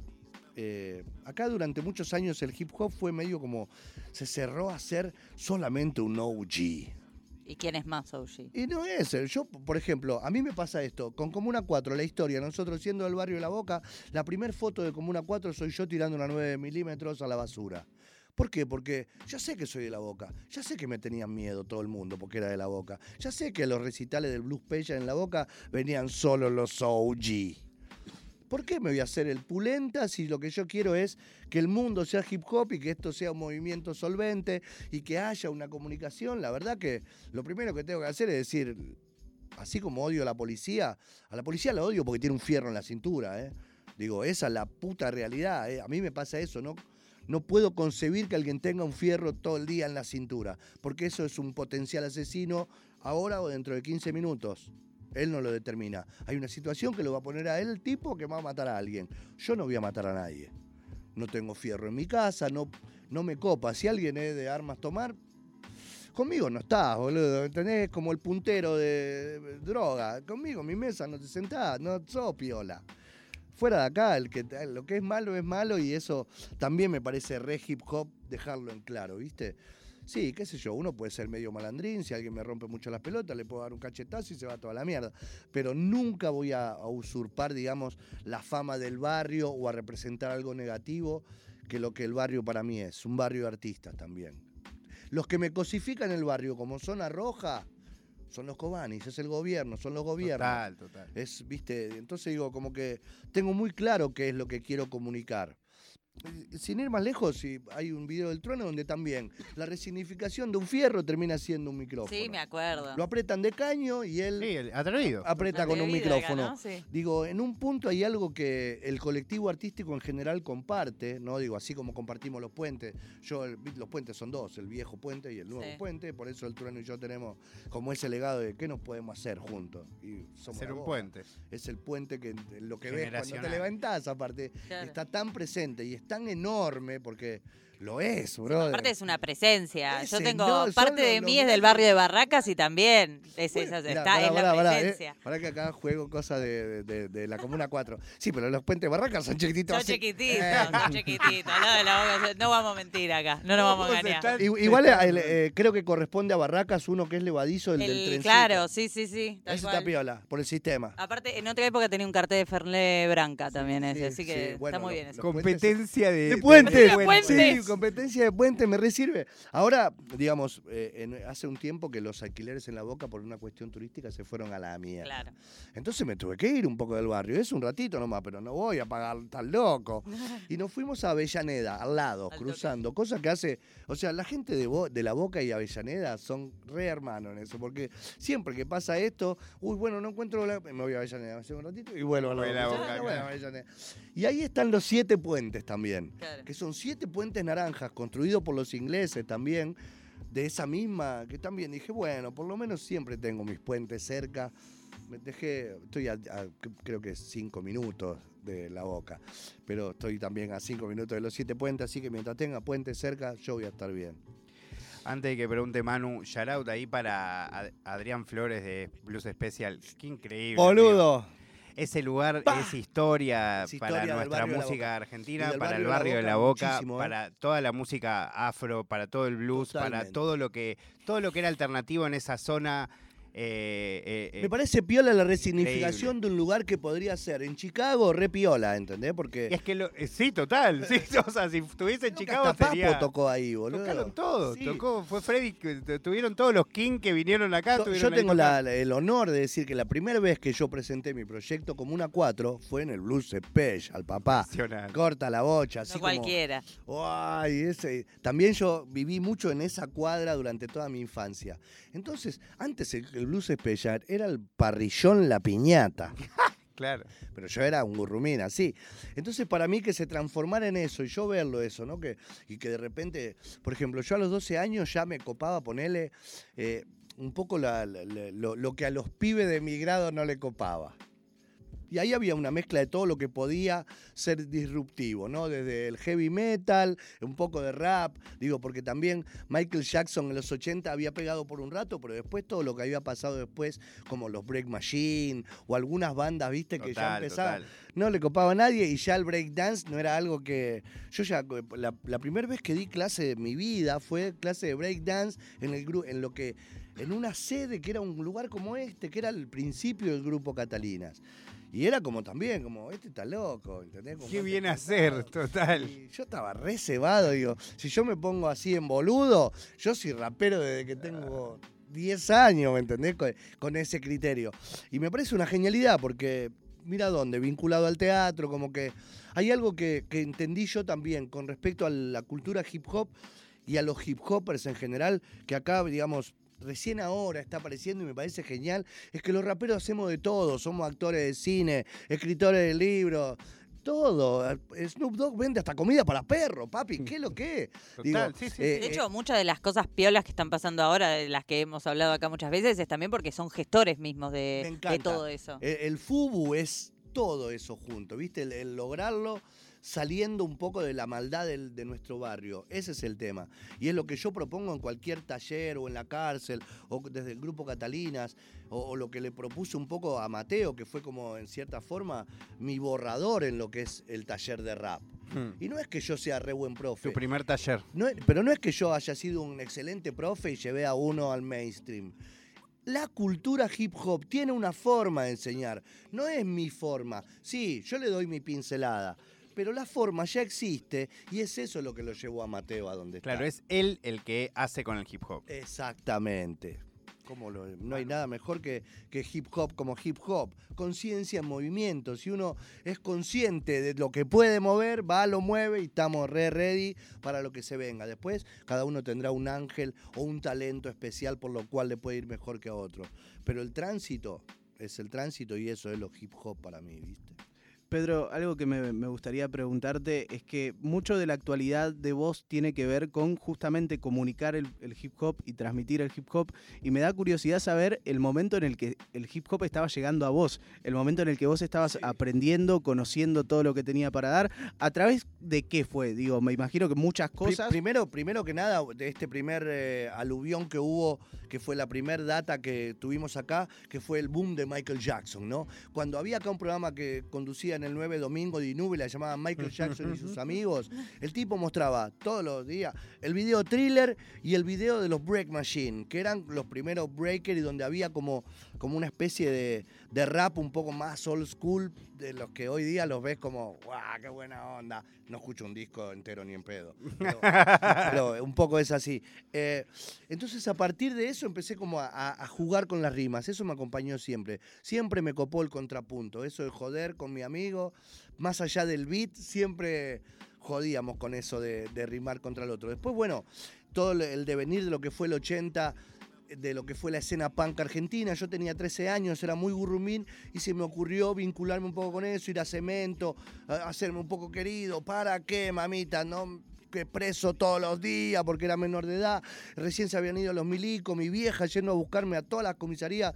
Speaker 2: eh, acá durante muchos años el hip hop fue medio como. Se cerró a ser solamente un OG.
Speaker 8: ¿Y quién es más, OG?
Speaker 2: Y no es. el- Yo, por ejemplo, a mí me pasa esto. Con Comuna 4, la historia, nosotros siendo del barrio de La Boca, la primera foto de Comuna 4 soy yo tirando una 9 milímetros a la basura. ¿Por qué? Porque ya sé que soy de La Boca. Ya sé que me tenían miedo todo el mundo porque era de La Boca. Ya sé que los recitales del Blues Pecha en La Boca venían solo los OG. ¿Por qué me voy a hacer el pulenta si lo que yo quiero es que el mundo sea hip hop y que esto sea un movimiento solvente y que haya una comunicación? La verdad que lo primero que tengo que hacer es decir, así como odio a la policía, a la policía la odio porque tiene un fierro en la cintura, ¿eh? Digo, esa es la puta realidad, ¿eh? A mí me pasa eso, ¿no? No puedo concebir que alguien tenga un fierro todo el día en la cintura, porque eso es un potencial asesino ahora o dentro de 15 minutos. Él no lo determina. Hay una situación que lo va a poner a él tipo que va a matar a alguien. Yo no voy a matar a nadie. No tengo fierro en mi casa, no, no me copa. Si alguien es de armas tomar, conmigo no estás, boludo. ¿Entendés? Como el puntero de, droga. Conmigo mi mesa no te sentás, no sos piola. Fuera de acá, el que, lo que es malo es malo y eso también me parece re hip hop dejarlo en claro, ¿viste? Sí, qué sé yo, uno puede ser medio malandrín, si alguien me rompe mucho las pelotas, le puedo dar un cachetazo y se va toda la mierda. Pero nunca voy a, a usurpar, digamos, la fama del barrio o a representar algo negativo que lo que el barrio para mí es, un barrio de artistas también. Los que me cosifican el barrio como zona roja son los cobanis, es el gobierno, son los gobiernos.
Speaker 1: Total, total.
Speaker 2: Es, viste, entonces digo, como que tengo muy claro qué es lo que quiero comunicar. Eh, Sin ir más lejos, si hay un video del trueno donde también la resignificación de un fierro termina siendo un micrófono.
Speaker 8: Sí, me acuerdo.
Speaker 2: Lo apretan de caño y él
Speaker 1: Sí, el- atrevido.
Speaker 2: aprieta con un
Speaker 8: acá,
Speaker 2: micrófono.
Speaker 8: ¿no? Sí.
Speaker 2: Digo, en un punto hay algo que el colectivo artístico en general comparte, ¿no? Digo, así como compartimos los puentes. Yo, el- los puentes son dos, el viejo puente y el nuevo
Speaker 8: Sí.
Speaker 2: puente, por eso el trueno y yo tenemos como ese legado de qué nos podemos hacer juntos. Y somos
Speaker 1: Ser un puente.
Speaker 2: Es el puente que lo que ves cuando te levantás, aparte,
Speaker 8: Claro.
Speaker 2: está tan presente y es tan enorme porque lo es, brother.
Speaker 8: Aparte es una presencia. Yo
Speaker 2: Ese
Speaker 8: tengo,
Speaker 2: no,
Speaker 8: parte de
Speaker 2: los-
Speaker 8: mí es del barrio de Barracas y también es
Speaker 2: Bueno,
Speaker 8: esa,
Speaker 2: mirá,
Speaker 8: está
Speaker 2: pará,
Speaker 8: en
Speaker 2: pará,
Speaker 8: la
Speaker 2: pará, eh.
Speaker 8: presencia.
Speaker 2: Pará que acá juego cosas de, de- de la Comuna 4. Sí, pero los puentes barracas son chiquititos.
Speaker 8: Son chiquititos,
Speaker 2: Eh.
Speaker 8: son chiquititos. No, de la no vamos a mentir acá, no nos vamos a
Speaker 1: ¿Cómo se
Speaker 8: engañar.
Speaker 2: Igual eh, eh, creo que corresponde a Barracas uno que es levadizo, el, del
Speaker 8: El-
Speaker 2: trencito.
Speaker 8: claro, sí, sí, sí. tal
Speaker 2: Ese
Speaker 8: cual.
Speaker 2: está piola, por el sistema.
Speaker 8: Aparte, en otra época tenía un cartel de Fernet Branca también ese,
Speaker 2: sí,
Speaker 8: así que
Speaker 2: sí, bueno,
Speaker 8: está muy
Speaker 2: lo-
Speaker 8: bien eso.
Speaker 2: lo-
Speaker 1: Competencia de,
Speaker 2: De puente,
Speaker 8: de puentes.
Speaker 2: Competencia de puente me resirve. Ahora, digamos, eh, en- hace un tiempo que los alquileres en la boca por una cuestión turística se fueron a la mierda.
Speaker 8: Claro.
Speaker 2: Entonces me tuve que ir un poco del barrio. Es un ratito nomás, pero no voy a pagar tan loco. Y nos fuimos a Avellaneda, al lado,
Speaker 8: Al toque.
Speaker 2: cruzando. Cosa que hace. O sea, la gente de, Bo- de La Boca y Avellaneda son re hermanos en eso. Porque siempre que pasa esto, uy, bueno, no encuentro. La... Me voy a Avellaneda, hace un ratito y vuelvo a la,
Speaker 1: Voy a la
Speaker 2: Boca.
Speaker 1: Boca,
Speaker 2: Ah, bueno,
Speaker 1: claro.
Speaker 2: Avellaneda. Y ahí están los siete puentes también.
Speaker 8: Claro.
Speaker 2: Que son siete puentes naranjas construidos por los ingleses también. De esa misma, que también dije, bueno, por lo menos siempre tengo mis puentes cerca. Me dejé, estoy a, a- creo que cinco minutos de la boca, pero estoy también a cinco minutos de los siete puentes, así que mientras tenga puentes cerca, yo voy a estar bien.
Speaker 1: Antes de que pregunte Manu, shout out ahí para Ad- Adrián Flores de Blues Special. Qué increíble.
Speaker 2: Boludo,
Speaker 1: ese lugar
Speaker 2: ¡Pah!
Speaker 1: es historia,
Speaker 2: Es
Speaker 1: para
Speaker 2: historia
Speaker 1: nuestra música argentina, para el
Speaker 2: barrio de la Boca, ¿eh?
Speaker 1: para toda la música afro, para todo el blues, para todo lo que todo lo que era alternativo en esa zona. Eh, eh,
Speaker 2: Me parece piola la resignificación de un lugar que podría ser en Chicago, re piola, ¿entendés? Porque
Speaker 1: es que lo- eh, sí, total, sí, o sea, si estuviese en Chicago
Speaker 2: hasta
Speaker 1: sería
Speaker 2: Papo tocó ahí, boludo.
Speaker 1: Tocaron todos,
Speaker 2: Sí.
Speaker 1: tocó, fue Freddy, tuvieron todos los King que vinieron acá.
Speaker 2: Yo- tengo la- el honor de decir que la primera vez que yo presenté mi proyecto como una 4 fue en el Blues Special, papá.
Speaker 1: Impresionante.
Speaker 2: Corta la bocha, así
Speaker 8: No
Speaker 2: como...
Speaker 8: cualquiera.
Speaker 2: Ay, ese. También yo viví mucho en esa cuadra durante toda mi infancia. Entonces, antes el, el blues especial era el parrillón La Piñata.
Speaker 1: Claro.
Speaker 2: Pero yo era un gurrumín, así. Entonces, para mí que se transformara en eso y yo verlo eso, ¿no? Que, y que de repente, por ejemplo, yo a los 12 años ya me copaba ponerle eh, un poco la- la- la- lo, lo que a los pibes de mi grado no le copaba. Y ahí había una mezcla de todo lo que podía ser disruptivo, ¿no? Desde el heavy metal, un poco de rap, digo, porque también Michael Jackson en los 80 había pegado por un rato, pero después todo lo que había pasado después, como los Break Machine o algunas bandas, viste, que ya empezaban,
Speaker 1: total.
Speaker 2: no le copaba a nadie y ya el breakdance no era algo que... Yo ya, la, la primera vez que di clase de mi vida fue clase de breakdance en, el en lo que... En una sede que era un lugar como este, que era el principio del grupo Catalinas. Y era como también, como, este está loco, ¿entendés? Como
Speaker 1: Qué viene a
Speaker 2: loco.
Speaker 1: total.
Speaker 2: Y yo estaba re cebado, digo, si yo me pongo así en boludo, yo soy rapero desde que tengo 10 años, ¿me entendés? Con, con ese criterio. Y me parece una genialidad porque, mira dónde, vinculado al teatro, como que hay algo que, que entendí yo también con respecto a la cultura hip hop y a los hip hoppers en general, que acá, digamos, recién ahora está apareciendo y me parece genial, es que los raperos hacemos de todo, somos actores de cine, escritores de libros, todo. Snoop Dogg vende hasta comida para perros, papi, ¿qué es lo que es?
Speaker 1: Total, sí, sí,
Speaker 2: eh,
Speaker 8: De
Speaker 2: eh,
Speaker 8: hecho, muchas de las cosas piolas que están pasando ahora, de las que hemos hablado acá muchas veces, es también porque son gestores mismos de, todo eso.
Speaker 2: El, el FUBU es todo eso junto, ¿viste? El, el lograrlo saliendo un poco de la maldad del- de nuestro barrio. Ese es el tema. Y es lo que yo propongo en cualquier taller o en la cárcel o desde el grupo Catalinas o, o lo que le propuse un poco a Mateo, que fue como en cierta forma mi borrador en lo que es el taller de rap.
Speaker 1: Hmm.
Speaker 2: Y no es que yo sea re buen profe.
Speaker 1: Tu primer taller.
Speaker 2: No es- pero no es que yo haya sido un excelente profe y llevé a uno al mainstream. La cultura hip hop tiene una forma de enseñar, no es mi forma. Sí, yo le doy mi pincelada, pero la forma ya existe y es eso lo que lo llevó a Mateo a donde
Speaker 1: Claro,
Speaker 2: está.
Speaker 1: es él el que hace con el hip hop.
Speaker 2: Exactamente. ¿Cómo lo- no hay nada mejor que, que hip hop como hip hop. Conciencia en movimiento. Si uno es consciente de lo que puede mover, va, lo mueve y estamos re ready para lo que se venga. Después, cada uno tendrá un ángel o un talento especial por lo cual le puede ir mejor que a otro. Pero el tránsito es el tránsito y eso es lo hip hop para mí, ¿viste?
Speaker 6: Pedro, algo que me, me gustaría preguntarte es que mucho de la actualidad de vos tiene que ver con justamente comunicar el, el hip hop y transmitir el hip hop. Y me da curiosidad saber el momento en el que el hip hop estaba llegando a vos, el momento en el que vos estabas aprendiendo, conociendo todo lo que tenía para dar. ¿A través de qué fue? Digo, me imagino que muchas cosas.
Speaker 2: Primero, primero que nada, de este primer eh, aluvión que hubo, que fue la primer data que tuvimos acá, que fue el boom de Michael Jackson, ¿no? Cuando había acá un programa que conducía en el 9 domingo de Inúbel, la llamaba Michael Jackson y sus amigos, el tipo mostraba todos los días el video thriller y el video de los Break Machine, que eran los primeros breakers y donde había como, como una especie de, de rap un poco más old school, de los que hoy día los ves como, ¡guau, qué buena onda! No escucho un disco entero ni en pedo. Pero, pero un poco es así. Eh, entonces, a partir de eso empecé como a, jugar con las rimas. Eso me acompañó siempre. Siempre me copó el contrapunto. Eso de joder con mi amigo, más allá del beat, siempre jodíamos con eso de, de rimar contra el otro. Después, bueno, todo el devenir de lo que fue el 80 de lo que fue la escena punk argentina. Yo tenía 13 años, era muy gurrumín y se me ocurrió vincularme un poco con eso, ir a cemento, hacerme un poco querido. ¿Para qué, mamita? No que preso todos los días porque era menor de edad. Recién se habían ido los milicos, mi vieja yendo a buscarme a todas las comisarías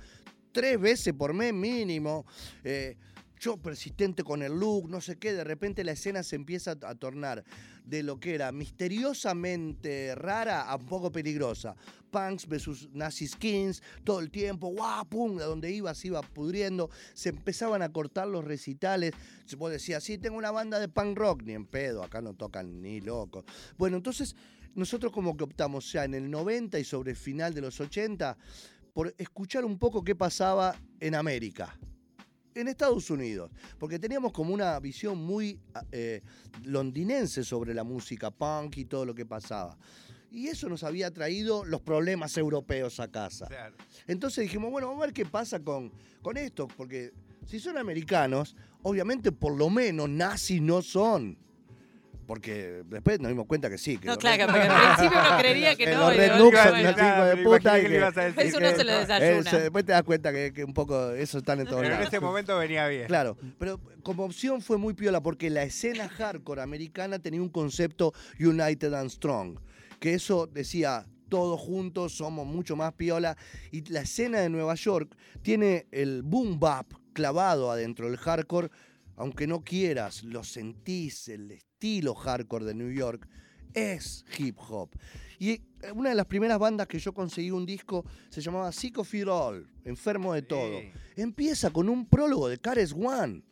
Speaker 2: tres veces por mes mínimo. Eh, yo persistente con el look, no sé qué, de repente la escena se empieza a tornar de lo que era misteriosamente rara a un poco peligrosa. Punks versus Nazi Skins, todo el tiempo, guau, pum, a donde iba se iba pudriendo, se empezaban a cortar los recitales. Vos decías, sí, tengo una banda de punk rock, ni en pedo, acá no tocan ni locos. Bueno, entonces nosotros como que optamos ya en el 90 y sobre el final de los 80 por escuchar un poco qué pasaba en América en Estados Unidos, porque teníamos como una visión muy eh, londinense sobre la música punk y todo lo que pasaba. Y eso nos había traído los problemas europeos a casa. Entonces dijimos, bueno, vamos a ver qué pasa con, con esto, porque si son americanos, obviamente por lo menos nazis no son. Porque después nos dimos cuenta que sí. Que
Speaker 8: No, claro,
Speaker 2: Red-
Speaker 8: porque al principio uno creería que
Speaker 2: que
Speaker 8: no.
Speaker 2: los Red son unos hijos de puta. y
Speaker 1: que le ibas a decir.
Speaker 8: Eso no se lo desayuna.
Speaker 2: Eso, después te das cuenta que, que un poco eso están en todos
Speaker 1: Pero en ese momento venía bien.
Speaker 2: Claro, pero como opción fue muy piola porque la escena hardcore americana tenía un concepto United and Strong, que eso decía todos juntos somos mucho más piola y la escena de Nueva York tiene el boom bap clavado adentro del hardcore, aunque no quieras, lo sentís, el estilo hardcore de New York es hip hop. Y eh, una de las primeras bandas que yo conseguí un disco se llamaba Sick of It All, Enfermo de Todo.
Speaker 1: Sí.
Speaker 2: Empieza con un prólogo de Cares One.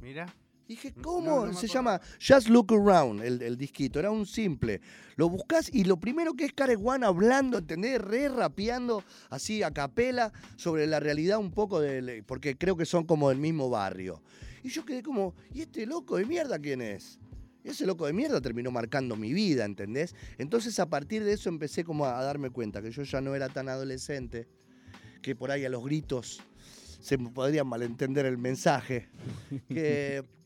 Speaker 1: Mira.
Speaker 2: Dije, ¿cómo?
Speaker 1: no
Speaker 2: Se llama Just Look Around, el, el disquito. Era un simple. Lo buscas y lo primero que es Cares One hablando, ¿entendés? Re rapeando así a capela sobre la realidad un poco del. Porque creo que son como del mismo barrio. Y yo quedé como, ¿y este loco de mierda quién es? Y ese loco de mierda terminó marcando mi vida, ¿entendés? Entonces a partir de eso empecé como a darme cuenta que yo ya no era tan adolescente, que por ahí a los gritos se podría malentender el mensaje. Que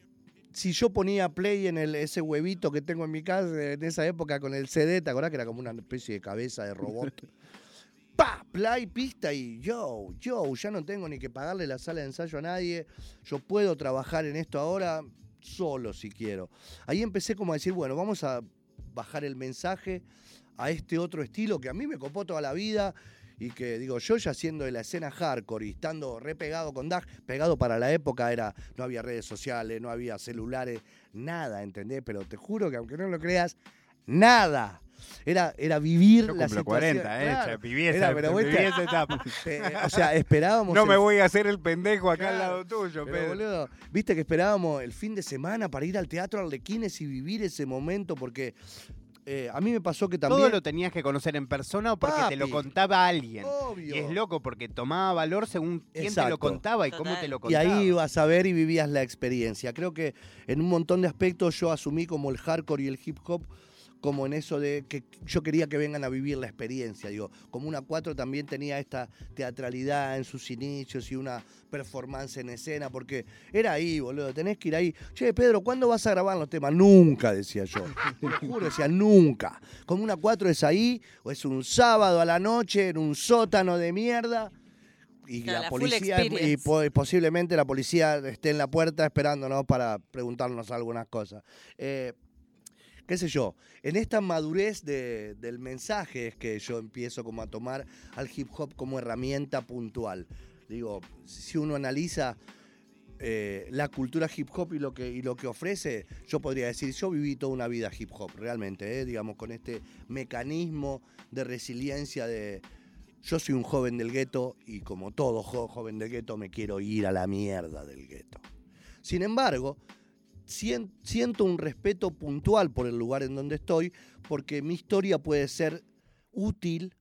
Speaker 2: si yo ponía play en el, ese huevito que tengo en mi casa en esa época con el CD, ¿te acordás que era como una especie de cabeza de robot? ¡Pa! Play, pista y yo, yo, ya no tengo ni que pagarle la sala de ensayo a nadie. Yo puedo trabajar en esto ahora solo si quiero. Ahí empecé como a decir, bueno, vamos a bajar el mensaje a este otro estilo que a mí me copó toda la vida y que digo, yo ya siendo de la escena hardcore y estando re pegado con Dag, pegado para la época era, no había redes sociales, no había celulares, nada, ¿entendés? Pero te juro que aunque no lo creas, nada. Era, era vivir
Speaker 1: Yo
Speaker 2: la situación.
Speaker 1: 40, eh.
Speaker 2: Claro.
Speaker 1: viví
Speaker 2: Era,
Speaker 1: esa,
Speaker 2: pero
Speaker 1: viví
Speaker 2: te-
Speaker 1: esa etapa.
Speaker 2: Eh, o sea, esperábamos.
Speaker 1: No
Speaker 2: el-
Speaker 1: me voy a hacer el pendejo acá al lado tuyo,
Speaker 2: pero,
Speaker 1: Pedro.
Speaker 2: boludo, viste que esperábamos el fin de semana para ir al teatro Arlequines y vivir ese momento, porque eh, a mí me pasó que también.
Speaker 1: ¿Todo lo tenías que conocer en persona o porque te lo contaba alguien?
Speaker 2: Obvio.
Speaker 1: Y es loco porque tomaba valor según quién te lo contaba y cómo te lo
Speaker 2: Y
Speaker 1: contaba.
Speaker 2: ahí ibas a ver y vivías la experiencia. Creo que en un montón de aspectos yo asumí como el hardcore y el hip hop como en eso de que yo quería que vengan a vivir la experiencia. Digo, como una 4 también tenía esta teatralidad en sus inicios y una performance en escena, porque era ahí, boludo, tenés que ir ahí. Che, Pedro, ¿cuándo vas a grabar los temas? Nunca, decía yo. Te lo juro, decía, nunca. Como una 4 es ahí, o es un sábado a la noche en un sótano de mierda. Y
Speaker 8: Claro,
Speaker 2: la policía, y posiblemente la policía esté en la puerta esperándonos para preguntarnos algunas cosas. Eh, qué sé yo, en esta madurez de- del mensaje es que yo empiezo como a tomar al hip hop como herramienta puntual. Digo, si uno analiza eh, la cultura hip hop y lo, que, ofrece, yo podría decir, yo viví toda una vida hip hop, realmente, eh, digamos, con este mecanismo de resiliencia de... Yo soy un joven del gueto y como todo jo- joven del gueto me quiero ir a la mierda del gueto. Sin embargo, siento un respeto puntual por el lugar en donde estoy, porque mi historia puede ser útil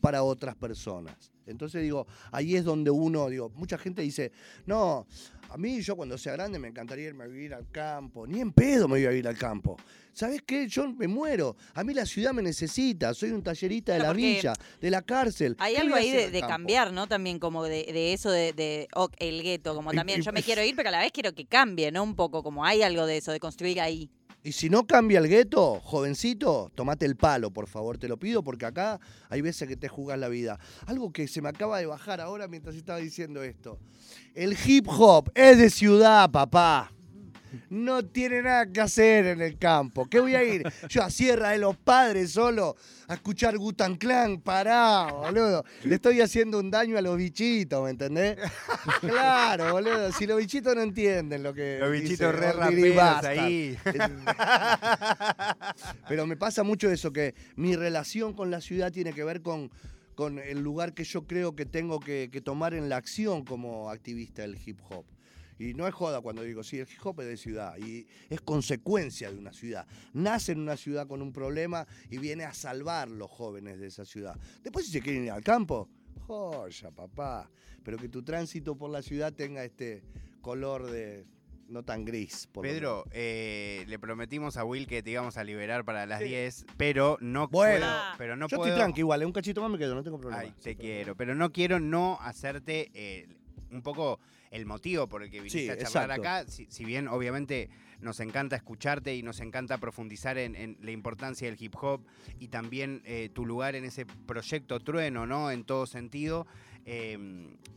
Speaker 2: para otras personas. Entonces digo, ahí es donde uno, digo, mucha gente dice, no, a mí yo cuando sea grande me encantaría irme a vivir al campo, ni en pedo me voy a vivir al campo. ¿Sabes qué? Yo me muero. A mí la ciudad me necesita. Soy un tallerista de la villa, de la cárcel.
Speaker 8: Hay
Speaker 2: ¿Qué
Speaker 8: algo ahí de, cambiar, ¿no? También como de, de eso de, de oh, el gueto, como
Speaker 2: Y-
Speaker 8: también
Speaker 2: y-
Speaker 8: yo me quiero ir, pero a la vez quiero que cambie, ¿no? Un poco, como hay algo de eso, de construir ahí.
Speaker 2: Y si no cambia el gueto, jovencito, tomate el palo, por favor, te lo pido, porque acá hay veces que te jugas la vida. Algo que se me acaba de bajar ahora mientras estaba diciendo esto. El hip hop es de ciudad, papá. No tiene nada que hacer en el campo. ¿Qué voy a ir? Yo a Sierra de los Padres solo a escuchar Gutan Clan, pará, boludo. Le estoy haciendo un daño a los bichitos, ¿me entendés? Claro, boludo. Si los bichitos no entienden lo que.
Speaker 1: Los
Speaker 2: dice
Speaker 1: bichitos re
Speaker 2: Orbiry
Speaker 1: raperos ahí.
Speaker 2: Pero me pasa mucho eso, que mi relación con la ciudad tiene que ver con, con el lugar que yo creo que tengo que, que tomar en la acción como activista del hip hop. Y no es joda cuando digo, sí, el hip hop es de ciudad y es consecuencia de una ciudad. Nace en una ciudad con un problema y viene a salvar los jóvenes de esa ciudad. Después si se quieren ir al campo, joya, papá. Pero que tu tránsito por la ciudad tenga este color de no tan gris. por.
Speaker 1: Pedro, eh, le prometimos a Will que te íbamos a liberar para las 10, pero no
Speaker 2: Bueno,
Speaker 1: puedo. Pero no
Speaker 2: Yo
Speaker 1: puedo.
Speaker 2: estoy tranqui igual, ¿eh? un cachito más me quedo, no tengo problema.
Speaker 1: Ay, te quiero, pero no quiero no hacerte eh, un poco el motivo por el que viniste
Speaker 2: Sí,
Speaker 1: a charlar
Speaker 2: exacto.
Speaker 1: acá. Si, si bien obviamente nos encanta escucharte y nos encanta profundizar en, en la importancia del hip hop y también eh, tu lugar en ese proyecto trueno, ¿no? En todo sentido. Eh,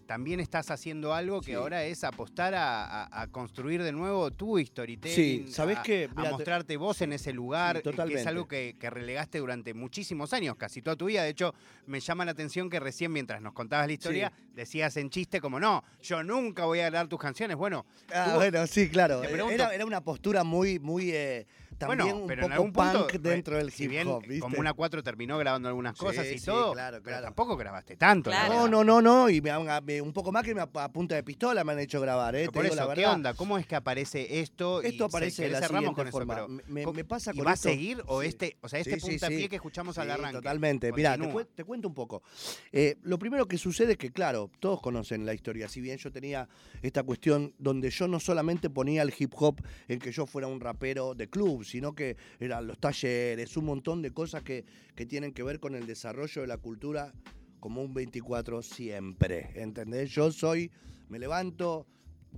Speaker 1: también estás haciendo algo que
Speaker 2: Sí.
Speaker 1: ahora es apostar a, a- a construir de nuevo tu storytelling.
Speaker 2: Sí, ¿sabés
Speaker 1: a-
Speaker 2: qué?
Speaker 1: A mostrarte vos en ese lugar,
Speaker 2: Sí,
Speaker 1: que es algo que, que relegaste durante muchísimos años, casi toda tu vida. De hecho, me llama la atención que recién mientras nos contabas la historia, decías en chiste como, no, yo nunca voy a grabar tus canciones. Bueno,
Speaker 2: Ah, bueno, sí, claro.
Speaker 1: Te pregunto-
Speaker 2: Era, era una postura muy, muy eh, también
Speaker 1: bueno,
Speaker 2: un
Speaker 1: pero en
Speaker 2: poco
Speaker 1: algún punto,
Speaker 2: punk dentro
Speaker 1: eh,
Speaker 2: del
Speaker 1: si
Speaker 2: hip hop, ¿viste?
Speaker 1: como una 4 terminó grabando algunas
Speaker 2: Sí,
Speaker 1: cosas y
Speaker 2: sí,
Speaker 1: todo,
Speaker 2: claro,
Speaker 1: pero
Speaker 2: claro.
Speaker 1: tampoco grabaste tanto. la
Speaker 8: Claro.
Speaker 2: No, no, no, no, y me, han- me- un poco más que me a, punta de pistola me han hecho grabar, ¿eh?
Speaker 1: Pero
Speaker 2: te
Speaker 1: por
Speaker 2: digo
Speaker 1: eso,
Speaker 2: la
Speaker 1: ¿qué onda? ¿Cómo es que aparece esto? y
Speaker 2: Esto
Speaker 1: se-
Speaker 2: aparece de la siguiente
Speaker 1: con eso,
Speaker 2: forma.
Speaker 1: pero
Speaker 2: me,
Speaker 1: ¿cómo-
Speaker 2: me pasa
Speaker 1: ¿Y
Speaker 2: con
Speaker 1: va
Speaker 2: esto-
Speaker 1: a seguir o
Speaker 2: Sí.
Speaker 1: este, o sea, este puntapié que escuchamos al arranque?
Speaker 2: Totalmente. Mira, te, cuento un poco. Eh, lo primero que sucede es que, claro, todos conocen la historia. Si bien yo tenía esta cuestión donde yo no solamente ponía el hip hop en que yo fuera un rapero de club, sino que eran los talleres, un montón de cosas que, que tienen que ver con el desarrollo de la cultura como un 24 siempre. ¿Entendés? Yo soy, me levanto.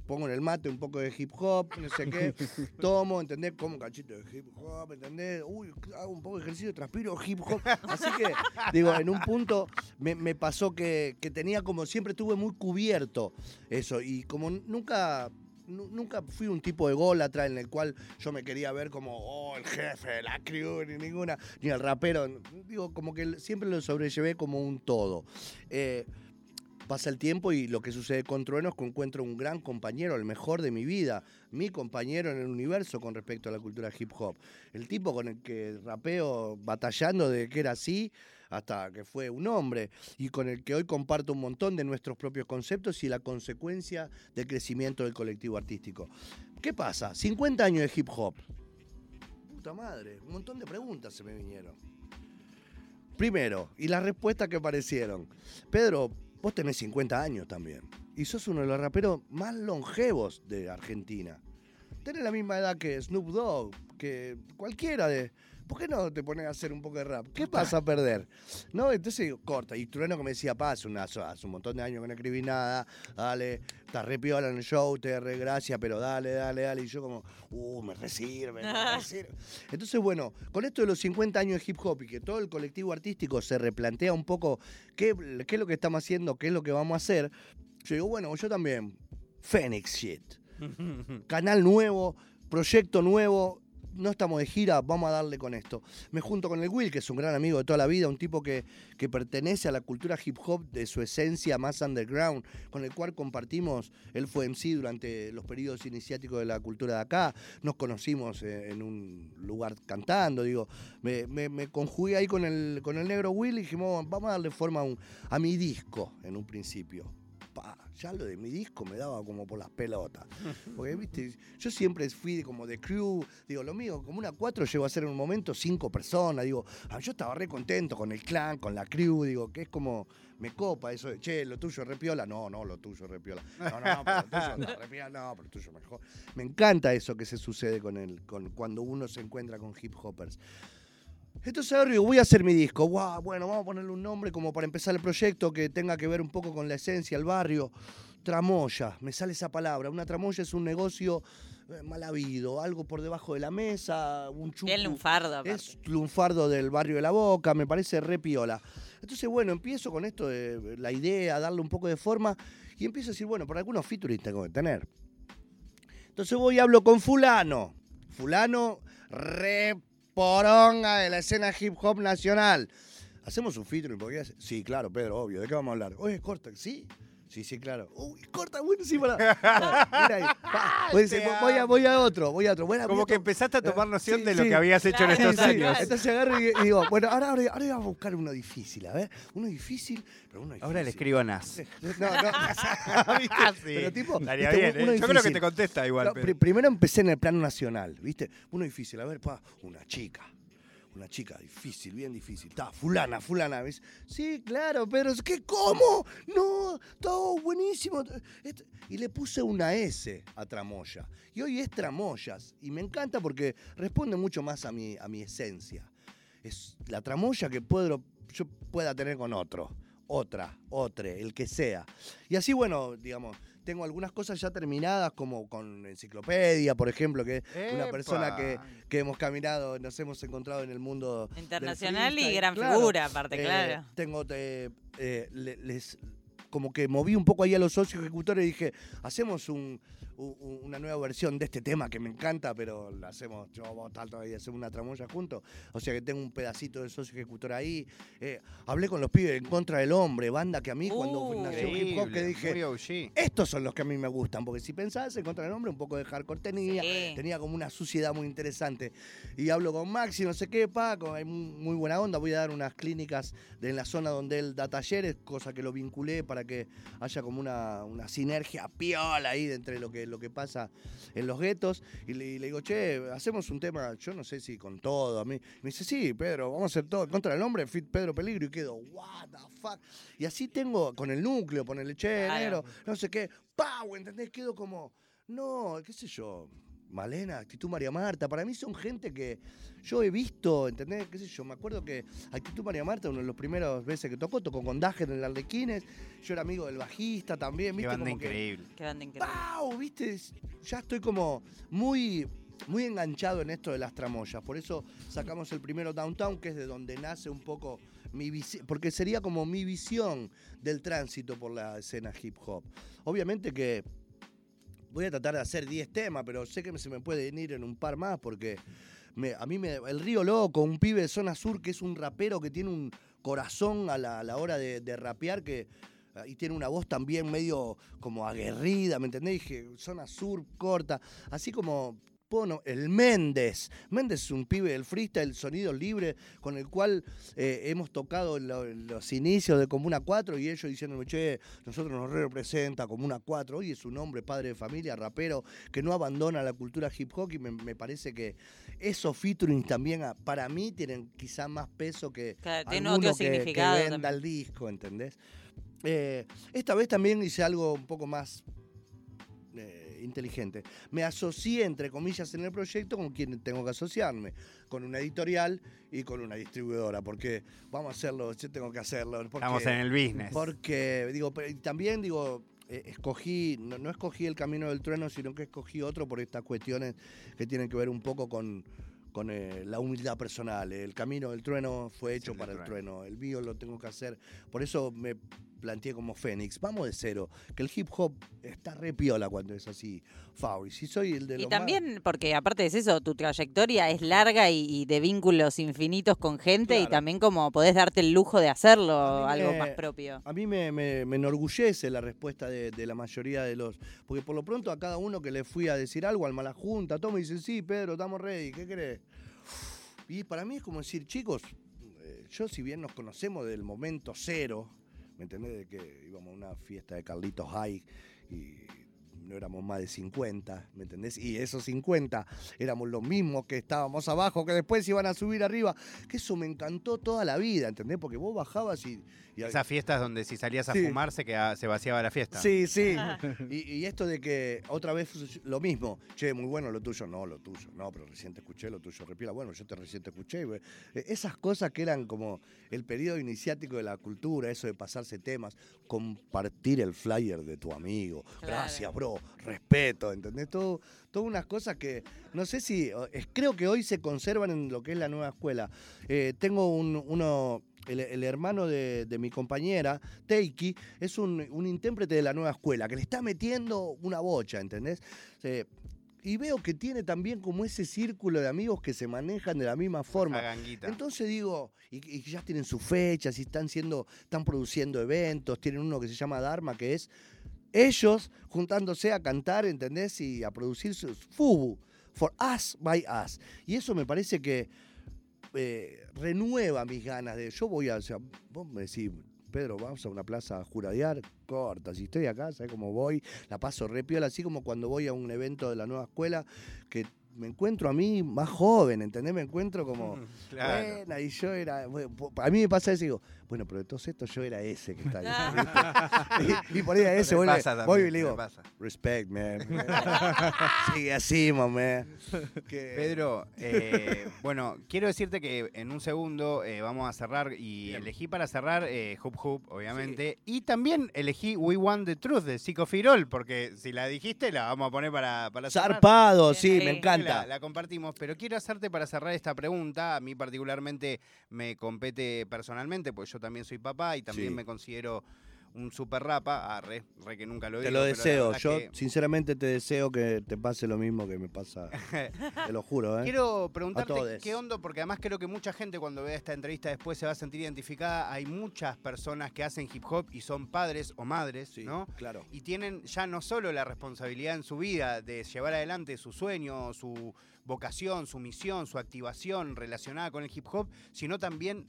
Speaker 2: Pongo en el mate un poco de hip hop, no sé qué, tomo, ¿entendés? Como un cachito de hip hop, ¿entendés? Uy, hago un poco de ejercicio, transpiro hip hop. Así que, digo, en un punto me, me pasó que, que tenía como, siempre tuve muy cubierto eso. Y como nunca, nu- nunca fui un tipo de gólatra en el cual yo me quería ver como, oh, el jefe, la crew, ni ninguna, ni el rapero. Digo, como que siempre lo sobrellevé como un todo. Eh, Pasa el tiempo y lo que sucede con Trueno es que encuentro un gran compañero, el mejor de mi vida, mi compañero en el universo con respecto a la cultura hip hop. El tipo con el que rapeo batallando de que era así hasta que fue un hombre y con el que hoy comparto un montón de nuestros propios conceptos y la consecuencia del crecimiento del colectivo artístico. ¿Qué pasa? 50 años de hip hop. Puta madre, un montón de preguntas se me vinieron. Primero, y las respuestas que aparecieron. Pedro, vos tenés 50 años también. Y sos uno de los raperos más longevos de Argentina. Tenés la misma edad que Snoop Dogg, que cualquiera de. ¿Por qué no te pones a hacer un poco de rap? ¿Qué vas a perder? No, entonces digo, corta. Y Trueno que me decía, pa, hace, una- hace un montón de años que no escribí nada, dale, estás re piola en el show, te re gracia, pero dale, dale, dale. Y yo como, uh, me resirve, me resirve. Entonces, bueno, con esto de los 50 años de hip hop y que todo el colectivo artístico se replantea un poco qué, qué es lo que estamos haciendo, qué es lo que vamos a hacer, yo digo, bueno, yo también, Phoenix Shit. Canal nuevo, proyecto nuevo, no estamos de gira, vamos a darle con esto. Me junto con el Will, que es un gran amigo de toda la vida, un tipo que, que pertenece a la cultura hip hop de su esencia más underground, con el cual compartimos, él fue MC durante los periodos iniciáticos de la cultura de acá, nos conocimos eh, en un lugar cantando, digo, me, me- conjugué ahí con el, con el negro Will y dijimos, vamos a darle forma a, un- a mi disco en un principio. Pa, ya lo de mi disco me daba como por las pelotas. Porque, viste, yo siempre fui como de crew, digo, lo mío, como una cuatro llegó a ser en un momento cinco personas, digo, ah, yo estaba re contento con el clan, con la crew, digo, que es como, me copa eso de, che, lo tuyo repiola, no, no, lo tuyo repiola, no, no, pero lo tuyo no, repiola, no, pero lo tuyo mejor. Me encanta eso que se sucede con el, con, cuando uno se encuentra con hip hoppers. Entonces ahora digo, voy a hacer mi disco. Bueno, vamos a ponerle un nombre como para empezar el proyecto que tenga que ver un poco con la esencia, el barrio. Tramoya, me sale esa palabra. Una tramoya es un negocio eh, mal habido, algo por debajo de la mesa, un chupu.
Speaker 8: Bien lunfardo. aparte.
Speaker 2: Es lunfardo del barrio de la Boca, me parece re piola. Entonces, bueno, empiezo con esto de la idea, darle un poco de forma y empiezo a decir, bueno, por algunos featuring tengo que tener. Entonces voy y hablo con fulano. Fulano reporonga de la escena hip hop nacional. ¿Hacemos un ser? Sí, claro, Pedro, obvio. ¿De qué vamos a hablar? Oye, corta, ¿sí? Sí, sí, claro. Uy, corta, bueno, sí, para. Mira ahí, pa. Voy, voy a, voy a otro, voy a otro. Bueno,
Speaker 1: Como
Speaker 2: voy a
Speaker 1: que empezaste a tomar noción
Speaker 2: Sí,
Speaker 1: de lo
Speaker 2: sí.
Speaker 1: que habías hecho en
Speaker 8: Claro,
Speaker 1: estos
Speaker 2: Sí,
Speaker 1: años.
Speaker 2: Entonces agarro y, y digo, bueno, ahora, ahora, ahora vamos a buscar uno difícil, a ver. Uno difícil, pero uno difícil.
Speaker 1: Ahora le escribo a Nas.
Speaker 2: No, no, ¿viste?
Speaker 1: Ah, sí.
Speaker 2: Pero tipo,
Speaker 1: Estaría
Speaker 2: ¿viste?
Speaker 1: bien,
Speaker 2: Uno
Speaker 1: ¿eh? Yo creo que
Speaker 2: difícil.
Speaker 1: te contesta igual.
Speaker 2: No,
Speaker 1: pero-
Speaker 2: pri- primero empecé en el plano nacional, ¿viste? Uno difícil, a ver, pa, una chica. Una chica difícil, bien difícil. Está, fulana, fulana. ¿ves? Sí, claro, pero es que ¿cómo? No, todo buenísimo. Y le puse una S a Tramoya. Y hoy es Tramoyas. Y me encanta porque responde mucho más a mi, a mi esencia. Es la tramoya que puedo, yo pueda tener con otro. Otra, otre, el que sea. Y así, bueno, digamos, tengo algunas cosas ya terminadas, como con Enciclopedia, por ejemplo, que es una persona que, que hemos caminado, nos hemos encontrado en el mundo
Speaker 8: Internacional y gran
Speaker 2: claro.
Speaker 8: figura, aparte,
Speaker 2: Eh,
Speaker 8: claro.
Speaker 2: Tengo, eh, eh, le- les, como que moví un poco ahí a los socios ejecutores y dije, hacemos un- una nueva versión de este tema que me encanta, pero la hacemos, yo vamos a estar todavía hacemos una tramoya juntos. O sea que tengo un pedacito de socio ejecutor ahí. Eh, hablé con los pibes en contra del hombre, banda que a mí cuando
Speaker 8: Uh,
Speaker 2: nació hip hop que
Speaker 1: Increíble,
Speaker 2: dije, estos son los que a mí me gustan, porque si pensabas en contra del hombre, un poco de hardcore tenía,
Speaker 8: Sí.
Speaker 2: tenía como una suciedad muy interesante. Y hablo con Maxi, no sé qué, Paco, hay mu- muy buena onda, voy a dar unas clínicas de- en la zona donde él da talleres, cosa que lo vinculé para que haya como una, una sinergia piola ahí de entre lo que, lo que pasa en los guetos. Y le, y le digo, che, hacemos un tema, yo no sé si con todo, a mí. Me dice, sí, Pedro, vamos a hacer todo contra del hombre, fit Pedro Peligro, y quedo, what the fuck. Y así tengo con el núcleo, ponerle, che,
Speaker 8: Claro.
Speaker 2: negro, no sé qué, ¡pau! ¿Entendés? Quedo como, no, qué sé yo, Malena, Actitud María Marta, para mí son gente que yo he visto, ¿entendés? ¿Qué sé yo? Me acuerdo que Actitud María Marta, uno de los primeros veces que tocó, tocó con Dager en el Arlequines, yo era amigo del bajista también,
Speaker 1: Qué
Speaker 2: ¿viste?
Speaker 1: banda
Speaker 2: Como que-
Speaker 1: increíble.
Speaker 8: Qué banda increíble.
Speaker 2: ¡Pau! ¿Viste? Ya estoy como muy, muy enganchado en esto de las tramoyas. Por eso sacamos el primero Downtown, que es de donde nace un poco mi visión, porque sería como mi visión del tránsito por la escena hip hop. Obviamente que voy a tratar de hacer 10 temas, pero sé que se me pueden ir en un par más porque a mí me, el Río Loco, un pibe de zona sur que es un rapero que tiene un corazón a la, hora de, de rapear que ah, y tiene una voz también medio como aguerrida, ¿me entendés? Dije, zona sur corta, así como Pono, el Méndez. Méndez es un pibe del freestyle, sonido libre, con el cual eh, hemos tocado lo- los inicios de Comuna 4 y ellos diciéndome, che, nosotros nos representa Comuna 4. Hoy es un hombre, padre de familia, rapero, que no abandona la cultura hip hop y me, me parece que esos featurings también ah, para mí tienen quizá más peso que
Speaker 8: Claro, tiene
Speaker 2: alguno
Speaker 8: otro
Speaker 2: que- que,
Speaker 8: significado
Speaker 2: venda el disco, ¿entendés? Eh, esta vez también hice algo un poco más inteligente. Me asocié, entre comillas, en el proyecto con quien tengo que asociarme, con una editorial y con una distribuidora, porque vamos a hacerlo, yo tengo que hacerlo. Porque,
Speaker 1: Estamos en el business.
Speaker 2: Porque, digo, también, digo, eh, escogí, no, no escogí el camino del trueno, sino que escogí otro por estas cuestiones que tienen que ver un poco con, con eh, la humildad personal. El camino del trueno fue hecho para el
Speaker 1: trueno.
Speaker 2: trueno, el mío lo tengo que hacer. Por eso me planteé como Fénix, vamos de cero, que el hip hop está re piola cuando es así, Fabi. Si soy el de
Speaker 8: Y
Speaker 2: más-
Speaker 8: también, porque aparte de eso, tu trayectoria es larga y, y de vínculos infinitos con gente y
Speaker 2: Claro.
Speaker 8: también como podés darte el lujo de hacerlo algo
Speaker 2: me-
Speaker 8: más propio.
Speaker 2: A mí me, me- me enorgullece la respuesta de, de la mayoría de los. Porque por lo pronto a cada uno que le fui a decir algo, al mala junta, todo me dicen, sí, Pedro, estamos ready, ¿qué querés? Y para mí es como decir, chicos, eh, yo si bien nos conocemos del momento cero, ¿me entendés? De que íbamos a una fiesta de Carlitos High y no éramos más de 50, ¿me entendés? Y esos 50 éramos los mismos que estábamos abajo, que después iban a subir arriba, que eso me encantó toda la vida, ¿entendés? Porque vos bajabas y... y
Speaker 1: Esas fiestas donde si salías a
Speaker 2: Sí.
Speaker 1: fumar se, quedaba- se vaciaba la fiesta.
Speaker 2: Sí, sí. Y, y esto de que otra vez lo mismo, che, muy bueno lo tuyo, no, lo tuyo, no, pero recién te escuché lo tuyo, repila, bueno, yo te recién te escuché. Eh, Esas cosas que eran como el periodo iniciático de la cultura, eso de pasarse temas, compartir el flyer de tu amigo,
Speaker 8: Claro.
Speaker 2: gracias, bro, respeto, ¿entendés? Todo, todas unas cosas que no sé si, creo que hoy se conservan en lo que es la nueva escuela. Eh, tengo un, uno, el, el hermano de, de mi compañera, Teiki, es un, un intérprete de la nueva escuela, que le está metiendo una bocha, ¿entendés? Eh, y veo que tiene también como ese círculo de amigos que se manejan de la misma forma. Entonces digo, y, y ya tienen sus fechas, y están siendo, están produciendo eventos, tienen uno que se llama Dharma, que es ellos juntándose a cantar, ¿entendés? Y a producir sus FUBU, For Us by Us. Y eso me parece que eh, renueva mis ganas de. Yo voy a. O sea, vos me decís, Pedro, vamos a una plaza a juradear, corta. Si estoy acá, ¿sabes cómo voy? La paso re piola, así como cuando voy a un evento de la nueva escuela, que me encuentro a mí más joven, ¿entendés? Me encuentro como.
Speaker 1: Claro.
Speaker 2: Buena, y yo era. bueno, a mí me pasa eso digo, bueno, pero de todos estos yo era ese que está ahí. y, y por ahí a ese voy,
Speaker 1: pasa
Speaker 2: voy y le digo,
Speaker 1: pasa.
Speaker 2: respect, man. Sigue así, man. Que-
Speaker 1: Pedro, eh, bueno, quiero decirte que en un segundo eh, vamos a cerrar y
Speaker 2: Bien.
Speaker 1: elegí para cerrar eh, Hoop Hoop, obviamente, y también elegí We Want the Truth de Zico Firol, porque si la dijiste la vamos a poner para, para cerrar.
Speaker 2: Zarpado, sí, me encanta.
Speaker 1: La, la compartimos, pero quiero hacerte para cerrar esta pregunta. A mí particularmente me compete personalmente, porque yo también soy papá y también
Speaker 2: Sí.
Speaker 1: me considero un super rapa. Ah, re, re que nunca lo
Speaker 2: Te
Speaker 1: digo.
Speaker 2: lo deseo. Yo,
Speaker 1: que-
Speaker 2: sinceramente, te deseo que te pase lo mismo que me pasa. te lo juro, ¿eh?
Speaker 1: Quiero preguntarte qué onda, porque además creo que mucha gente cuando vea esta entrevista después se va a sentir identificada. Hay muchas personas que hacen hip hop y son padres o madres,
Speaker 2: Sí,
Speaker 1: ¿no?
Speaker 2: claro.
Speaker 1: Y tienen ya no solo la responsabilidad en su vida de llevar adelante su sueño, su vocación, su misión, su activación relacionada con el hip hop, sino también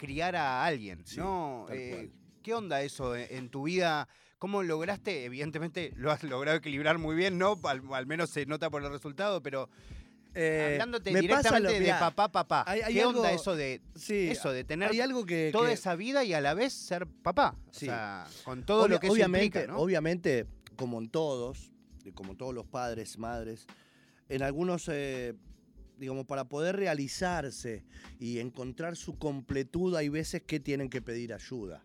Speaker 1: criar a alguien,
Speaker 2: Sí,
Speaker 1: ¿no? Eh. ¿Qué onda eso en, en tu vida? ¿Cómo lograste? Evidentemente lo has logrado equilibrar muy bien, ¿no? Al, al menos se nota por el resultado, pero
Speaker 2: Eh,
Speaker 1: hablándote
Speaker 2: me pasa
Speaker 1: directamente de papá, papá.
Speaker 2: hay- hay
Speaker 1: ¿Qué
Speaker 2: algo-
Speaker 1: onda eso de
Speaker 2: Sí,
Speaker 1: eso de tener
Speaker 2: hay algo que.
Speaker 1: toda
Speaker 2: que-
Speaker 1: esa vida y a la vez ser papá?
Speaker 2: Sí.
Speaker 1: O sea, con todo
Speaker 2: Obvia-
Speaker 1: lo que eso
Speaker 2: obviamente,
Speaker 1: implica, ¿no?
Speaker 2: obviamente, como en todos, como todos los padres, madres, en algunos, eh, digamos, para poder realizarse y encontrar su completud, hay veces que tienen que pedir ayuda.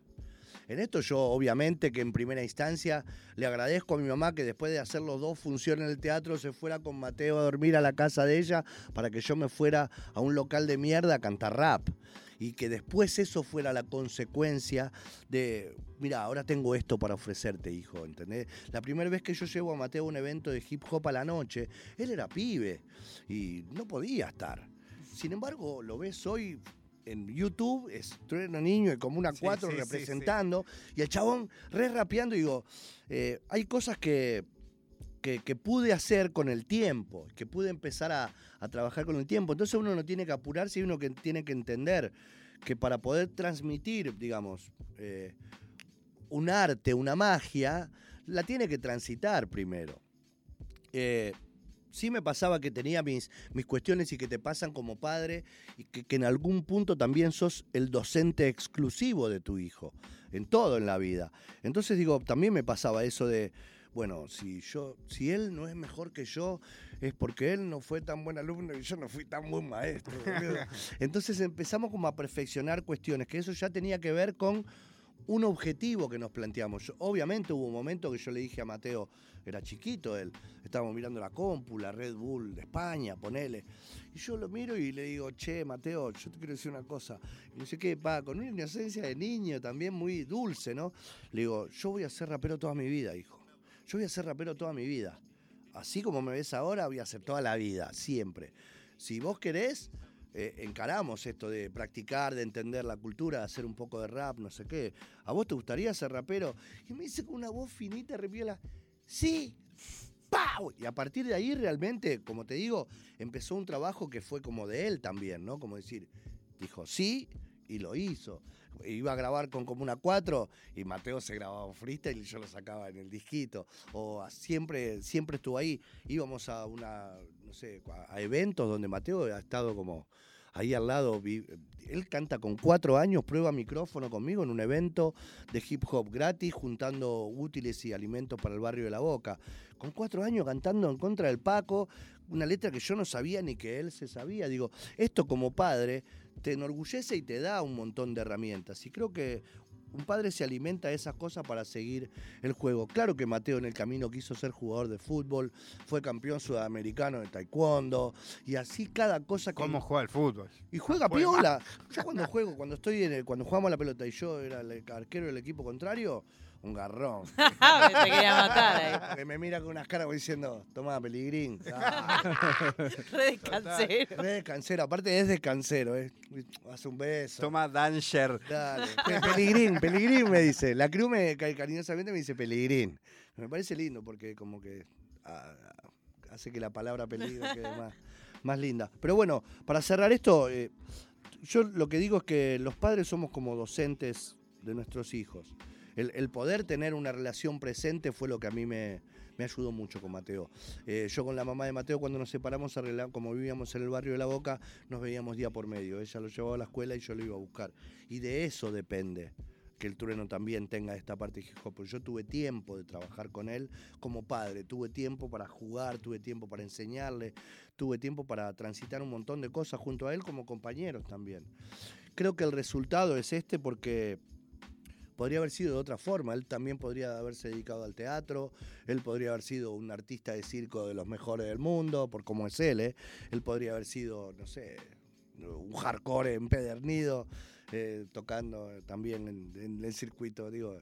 Speaker 2: En esto yo, obviamente, que en primera instancia le agradezco a mi mamá que después de hacer los dos funciones en el teatro se fuera con Mateo a dormir a la casa de ella para que yo me fuera a un local de mierda a cantar rap. Y que después eso fuera la consecuencia de, mira, ahora tengo esto para ofrecerte, hijo, ¿entendés? La primera vez que yo llevo a Mateo a un evento de hip hop a la noche, él era pibe y no podía estar. Sin embargo, lo ves hoy en YouTube, es Trueno Niño y como una
Speaker 1: Sí,
Speaker 2: cuatro
Speaker 1: sí, sí,
Speaker 2: representando, y el chabón re rapeando, y digo, eh, hay cosas que, que, que pude hacer con el tiempo, que pude empezar a, a trabajar con el tiempo. Entonces uno no tiene que apurarse y uno que tiene que entender que para poder transmitir, digamos, eh, un arte, una magia, la tiene que transitar primero. Eh, sí me pasaba que tenía mis, mis cuestiones y que te pasan como padre y que, que en algún punto también sos el docente exclusivo de tu hijo, en todo en la vida. Entonces digo, también me pasaba eso de, bueno, si yo, si él no es mejor que yo, es porque él no fue tan buen alumno y yo no fui tan buen maestro. Entonces empezamos como a perfeccionar cuestiones, que eso ya tenía que ver con un objetivo que nos planteamos. Obviamente hubo un momento que yo le dije a Mateo, era chiquito él, estábamos mirando la compu, la Red Bull de España, ponele. Y yo lo miro y le digo, che, Mateo, yo te quiero decir una cosa. Y no sé qué, pa, con una inocencia de niño también muy dulce, ¿no? Le digo, yo voy a ser rapero toda mi vida, hijo. Yo voy a ser rapero toda mi vida. Así como me ves ahora, voy a ser toda la vida, siempre. Si vos querés, eh, encaramos esto de practicar, de entender la cultura, de hacer un poco de rap, no sé qué. ¿A vos te gustaría ser rapero? Y me dice con una voz finita, repiola, sí, ¡pau! Y a partir de ahí realmente, como te digo, empezó un trabajo que fue como de él también, ¿no? Como decir, dijo sí y lo hizo. Iba a grabar con Comuna 4 y Mateo se grababa freestyle y yo lo sacaba en el disquito. O siempre, siempre estuvo ahí. Íbamos a una, no sé, a, eventos donde Mateo ha estado como ahí al lado. Él canta con cuatro años, prueba micrófono conmigo en un evento de hip hop gratis, juntando útiles y alimentos para el barrio de La Boca. Con cuatro años cantando en contra del Paco, una letra que yo no sabía ni que él se sabía. Digo, esto como padre te enorgullece y te da un montón de herramientas. Y creo que un padre se alimenta de esas cosas para seguir el juego. Claro que Mateo en el camino quiso ser jugador de fútbol, fue campeón sudamericano de taekwondo, y así cada cosa que...
Speaker 1: ¿Cómo juega el fútbol?
Speaker 2: Y juega piola. Yo cuando juego, cuando estoy en el- cuando jugamos a la pelota y yo era el arquero del equipo contrario, un garrón.
Speaker 8: Te quería matar ahí.
Speaker 2: que me mira con unas caras diciendo, toma, peligrín. Ah,
Speaker 8: Re descansero.
Speaker 2: re descansero, aparte es descansero, ¿eh? Hace un beso.
Speaker 1: Toma Danger.
Speaker 2: Dale. Pe- Peligrín, Peligrín me dice. La crew me ca- cariñosamente me dice Peligrín. Me parece lindo porque como que ah, hace que la palabra peligro quede más, más linda. Pero bueno, para cerrar esto, eh, yo lo que digo es que los padres somos como docentes de nuestros hijos. El, poder tener una relación presente fue lo que a mí me, ayudó mucho con Mateo. Eh, yo con la mamá de Mateo, cuando nos separamos, como vivíamos en el barrio de La Boca, nos veíamos día por medio. Ella lo llevaba a la escuela y yo lo iba a buscar. Y de eso depende que el trueno también tenga esta parte. Porque Yo tuve tiempo de trabajar con él como padre, tuve tiempo para jugar, tuve tiempo para enseñarle, tuve tiempo para transitar un montón de cosas junto a él como compañeros también. Creo que el resultado es este porque podría haber sido de otra forma. Él también podría haberse dedicado al teatro, él podría haber sido un artista de circo de los mejores del mundo, por cómo es él, ¿eh? Él podría haber sido, no sé, un hardcore empedernido, eh, tocando también en, en el circuito. Digo,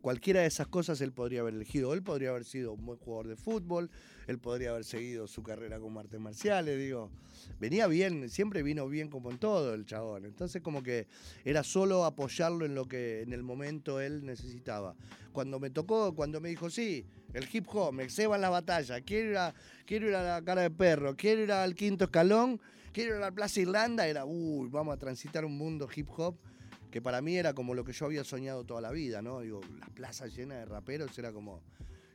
Speaker 2: cualquiera de esas cosas él podría haber elegido. Él podría haber sido un buen jugador de fútbol, él podría haber seguido su carrera como artes marciales, digo. Venía bien, siempre vino bien como en todo el chabón. Entonces como que era solo apoyarlo en lo que en el momento él necesitaba. Cuando me tocó, cuando me dijo, sí, el hip hop, me ceban la batalla, quiero ir, a, quiero ir a la cara de perro, quiero ir al quinto escalón, quiero ir a la Plaza Irlanda, era, uy, vamos a transitar un mundo hip hop que para mí era como lo que yo había soñado toda la vida, ¿no? Digo, las plazas llenas de raperos era como,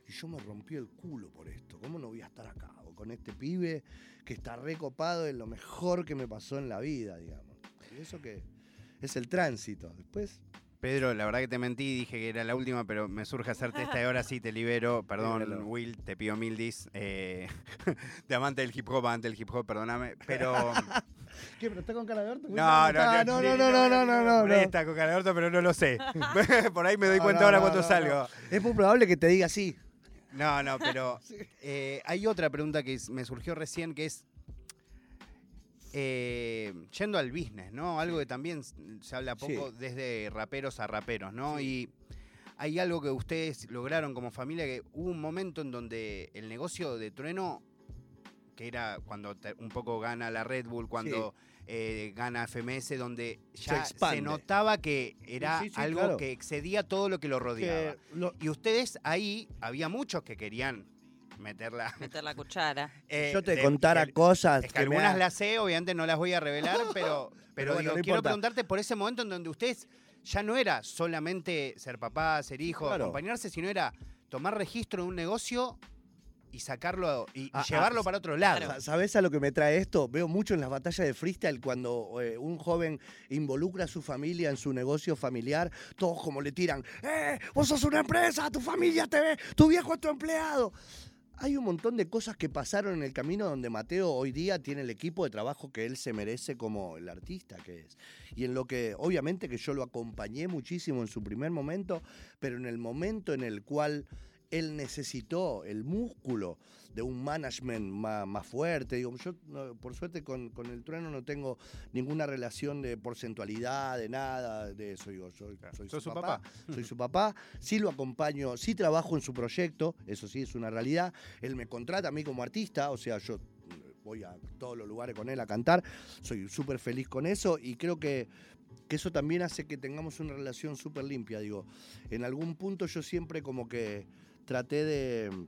Speaker 2: y yo me rompí el culo por esto, ¿cómo no voy a estar acá? O con este pibe que está recopado es lo mejor que me pasó en la vida, digamos. Y eso que es el tránsito. Después,
Speaker 1: Pedro, la verdad que te mentí, dije que era la última, pero me surge hacerte esta y ahora sí te libero. Perdón. Will, te pido mil dis. eh, de amante del hip hop, amante del hip hop, perdóname. Pero.
Speaker 2: ¿qué? ¿Pero está con cara de orto?
Speaker 1: No, no,
Speaker 2: Ah, no, no, no, no, no, no, no,
Speaker 1: ahí
Speaker 2: no.
Speaker 1: está con cara de orto, pero no lo sé. Por ahí me doy
Speaker 2: No,
Speaker 1: cuenta
Speaker 2: no,
Speaker 1: ahora
Speaker 2: no,
Speaker 1: cuando
Speaker 2: no,
Speaker 1: salgo.
Speaker 2: no. Es muy probable que te diga así.
Speaker 1: No, no, pero eh, hay otra pregunta que me surgió recién que es eh, yendo al business, ¿no? Algo que también se habla poco
Speaker 2: Sí.
Speaker 1: desde raperos a raperos, ¿no? Y hay algo que ustedes lograron como familia que hubo un momento en donde el negocio de Trueno, que era cuando un poco gana la Red Bull, cuando eh, gana FMS, donde ya se, notaba que era
Speaker 2: sí, sí,
Speaker 1: algo
Speaker 2: claro.
Speaker 1: que excedía todo lo que lo rodeaba.
Speaker 2: Que lo-
Speaker 1: Y ustedes ahí, había muchos que querían meterla.
Speaker 8: Meter la cuchara.
Speaker 1: eh,
Speaker 2: yo te
Speaker 1: de-
Speaker 2: contara
Speaker 1: que-
Speaker 2: cosas
Speaker 1: Es que algunas las sé, obviamente no las voy a revelar, pero, pero,
Speaker 2: bueno,
Speaker 1: digo,
Speaker 2: no
Speaker 1: quiero
Speaker 2: importa.
Speaker 1: preguntarte por ese momento en donde ustedes ya no era solamente ser papá, ser hijo,
Speaker 2: Claro.
Speaker 1: acompañarse, sino era tomar registro de un negocio y sacarlo y,
Speaker 2: Ah, ah,
Speaker 1: llevarlo para otro lado.
Speaker 2: Sa- ¿Sabés a lo que me trae esto? Veo mucho en las batallas de freestyle cuando eh, un joven involucra a su familia en su negocio familiar, todos como le tiran, ¡eh! Vos sos una empresa, tu familia te ve, tu viejo es tu empleado. Hay un montón de cosas que pasaron en el camino donde Mateo hoy día tiene el equipo de trabajo que él se merece como el artista que es. Y en lo que, obviamente que yo lo acompañé muchísimo en su primer momento, pero en el momento en el cual él necesitó el músculo de un management más, más fuerte. Digo, yo, no, por suerte, con, con el trueno no tengo ninguna relación de porcentualidad, de nada, de eso. Digo, yo soy
Speaker 1: ¿Sos
Speaker 2: su papá.
Speaker 1: papá?
Speaker 2: Soy su papá. Sí lo acompaño, sí trabajo en su proyecto, eso sí es una realidad. Él me contrata a mí como artista, o sea, yo voy a todos los lugares con él a cantar. Soy súper feliz con eso y creo que que eso también hace que tengamos una relación súper limpia. Digo, en algún punto yo siempre como que traté de,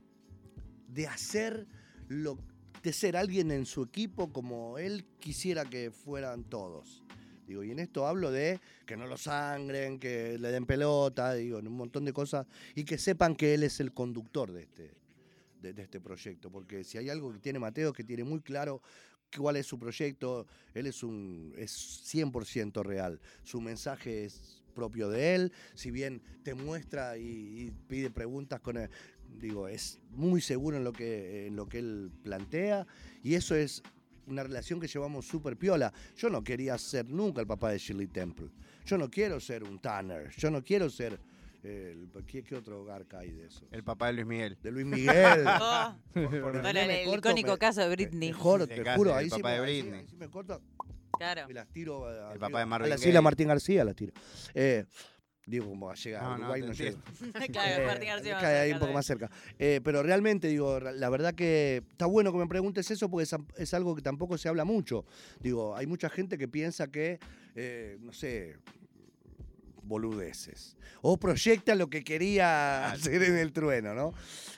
Speaker 2: de hacer lo de ser alguien en su equipo como él quisiera que fueran todos. Digo, y en esto hablo de que no lo sangren, que le den pelota, digo, un montón de cosas, y que sepan que él es el conductor de este, de, de este proyecto. Porque si hay algo que tiene Mateo, que tiene muy claro cuál es su proyecto, él es un es 100% real. Su mensaje es propio de él, si bien te muestra y, y pide preguntas con él, digo, es muy seguro en lo que en lo que él plantea y eso es una relación que llevamos súper piola. Yo no quería ser nunca el papá de Shirley Temple. Yo no quiero ser un Tanner. Yo no quiero ser el, ¿qué, qué otro garca hay de eso?
Speaker 1: El papá de Luis Miguel.
Speaker 2: De Luis Miguel.
Speaker 8: Oh,
Speaker 2: Por-
Speaker 8: para
Speaker 2: me
Speaker 8: el
Speaker 2: corto,
Speaker 8: icónico
Speaker 2: me-
Speaker 8: caso de Britney.
Speaker 2: Me juro,
Speaker 1: De
Speaker 2: te juro.
Speaker 1: el
Speaker 2: Ahí sí,
Speaker 1: papá
Speaker 2: me, ahí sí me corto
Speaker 8: Claro.
Speaker 2: y las tiro a,
Speaker 1: El papá de
Speaker 2: a
Speaker 1: Marvin
Speaker 2: la
Speaker 1: Gaye.
Speaker 2: Sila Martín García las tiro. Eh, Digo, como llega
Speaker 1: No,
Speaker 2: a
Speaker 1: no,
Speaker 2: Uruguay,
Speaker 1: te
Speaker 2: no, llega.
Speaker 8: Claro,
Speaker 2: Eh,
Speaker 8: Martín García más
Speaker 2: cae ahí un poco más cerca. Eh, pero realmente, digo, la verdad que está bueno que me preguntes eso porque es, algo que tampoco se habla mucho. Digo, hay mucha gente que piensa que, eh, no sé, boludeces. O proyecta lo que quería hacer en el trueno, ¿no?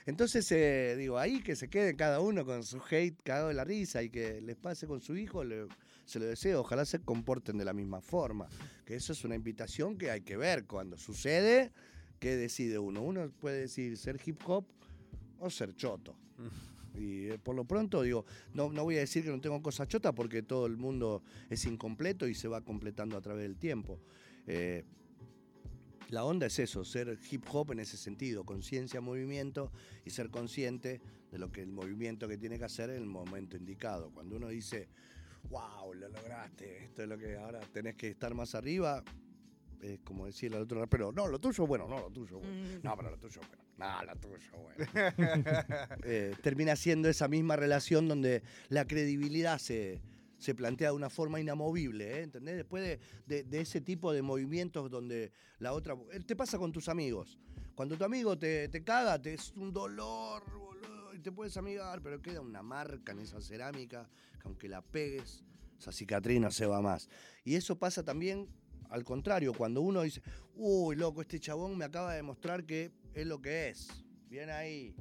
Speaker 2: Entonces, eh, digo, ahí que se queden cada uno con su hate cagado de la risa y que les pase con su hijo, le- se lo deseo. Ojalá se comporten de la misma forma. Que eso es una invitación que hay que ver cuando sucede. ¿Qué decide uno? Uno puede decir ser hip hop o ser choto. Y eh, por lo pronto, digo, no, no voy a decir que no tengo cosas chotas porque todo el mundo es incompleto y se va completando a través del tiempo. Eh, la onda es eso, ser hip hop en ese sentido, conciencia, movimiento y ser consciente de lo que el movimiento que tiene que hacer en el momento indicado. Cuando uno dice, wow, lo lograste, esto es lo que ahora tenés que estar más arriba, es como decirle al otro rapero, no, lo tuyo bueno, no, lo tuyo bueno.
Speaker 8: Mm.
Speaker 2: No, pero lo tuyo bueno. No, lo tuyo bueno. Eh, termina siendo esa misma relación donde la credibilidad se, se plantea de una forma inamovible, ¿eh? ¿entendés? Después de, de- de ese tipo de movimientos donde la otra... eh, Te pasa con tus amigos. Cuando tu amigo te, te caga, te es un dolor, te puedes amigar, pero queda una marca en esa cerámica que aunque la pegues, esa cicatriz no se va más. Y eso pasa también al contrario, cuando uno dice, uy, loco, este chabón me acaba de demostrar que es lo que es. Bien ahí.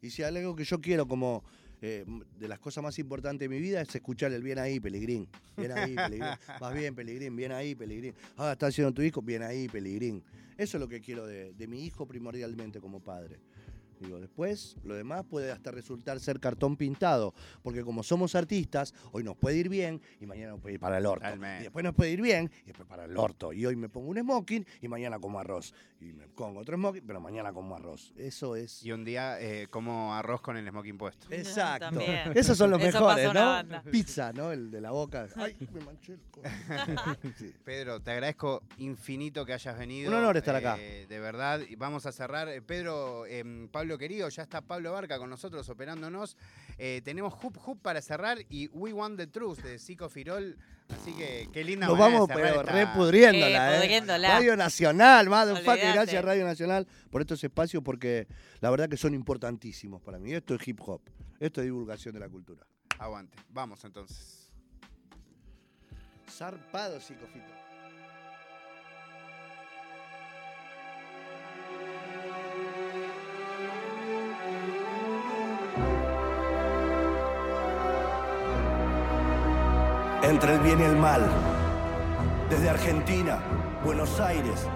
Speaker 2: Y si hay algo que yo quiero como eh, de las cosas más importantes de mi vida es escuchar el bien ahí, Pelegrín. Bien ahí, Pelegrín. Vas bien, Pelegrín, bien ahí, Pelegrín. Ahora está haciendo tu hijo, bien ahí, Pelegrín. Eso es lo que quiero de, de mi hijo primordialmente como padre. Después lo demás puede hasta resultar ser cartón pintado, porque como somos artistas, hoy nos puede ir bien y mañana nos puede ir para el orto.
Speaker 1: Totalmente.
Speaker 2: Y después nos puede ir bien y después para el orto. Y hoy me pongo un smoking y mañana como arroz. Y me pongo otro smoking, pero mañana como arroz. Eso es.
Speaker 1: Y un día eh, como arroz con el smoking puesto.
Speaker 2: Exacto.
Speaker 8: También.
Speaker 2: Esos son los
Speaker 8: Eso
Speaker 2: mejores, ¿no? Pizza, ¿no? El de la boca. Ay, me manché el. Sí.
Speaker 1: Pedro, te agradezco infinito que hayas venido.
Speaker 2: Un honor estar acá.
Speaker 1: eh, de verdad. Y vamos a cerrar. Eh, Pedro, Pablo querido, ya está Pablo Barca con nosotros operándonos. Eh, tenemos Hoop Hoop para cerrar y We Want the Truth de Zico Firol. Así que qué linda
Speaker 2: Nos vamos pero
Speaker 1: esta-
Speaker 2: repudriéndola,
Speaker 8: Eh,
Speaker 2: ¿eh?
Speaker 8: pudriéndola.
Speaker 2: Radio Nacional, más de un fuck,
Speaker 8: Olvídate.
Speaker 2: gracias Radio Nacional por estos espacios porque la verdad que son importantísimos para mí. Esto es hip hop, esto es divulgación de la cultura.
Speaker 1: Aguante. Vamos entonces.
Speaker 2: Zarpado, psicofito.
Speaker 9: Entre el bien y el mal. Desde Argentina, Buenos Aires,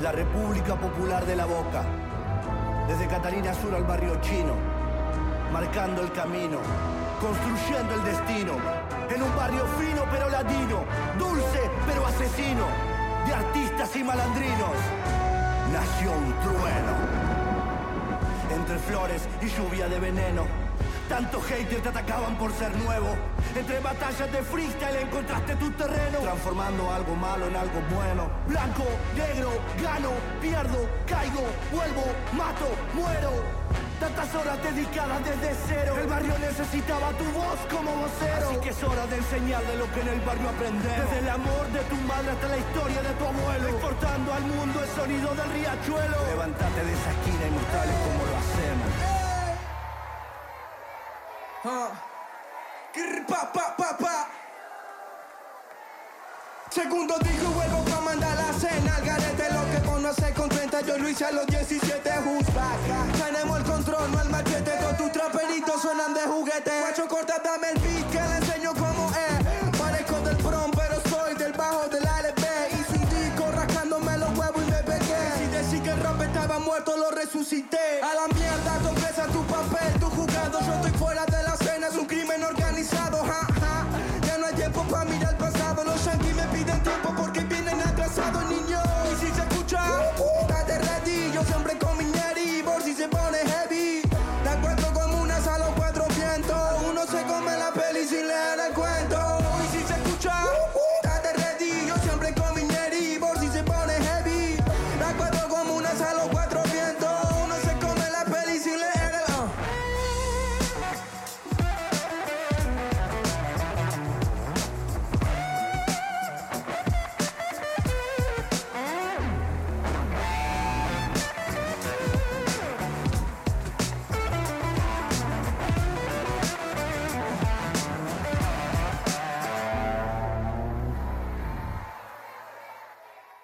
Speaker 9: la República Popular de la Boca. Desde Catalina Sur al barrio chino, marcando el camino, construyendo el destino. En un barrio fino pero ladino, dulce pero asesino, de artistas y malandrinos. Nació un trueno entre flores y lluvia de veneno. Tantos haters te atacaban por ser nuevo. Entre batallas de freestyle encontraste tu terreno. Transformando algo malo en algo bueno. Blanco, negro, gano, pierdo, caigo, vuelvo, mato, muero. Tantas horas dedicadas desde cero. El barrio necesitaba tu voz como vocero. Así que es hora de enseñar de lo que en el barrio aprendemos. Desde el amor de tu madre hasta la historia de tu abuelo. Exportando al mundo el sonido del riachuelo. Levántate de esa esquina y mostrales cómo lo hacemos.
Speaker 4: Grr, pa, pa. Segundo dijo vuelvo pa' mandar la cena. Al garete lo que conoce con 30 Yo lo hice a los 17 who's Tenemos el control, no el machete. Todos tus traperitos suenan de juguete. Guacho corta, dame el beat muerto lo resucité. A la mierda, compresa tu papel, tu jugado. Yo estoy fuera de la escena, es un crimen organizado. Ja, ja. Ya no hay tiempo para mirar el pasado. Los yankees me piden tiempo porque vienen atrasados, niños. Y si se escucha, uh.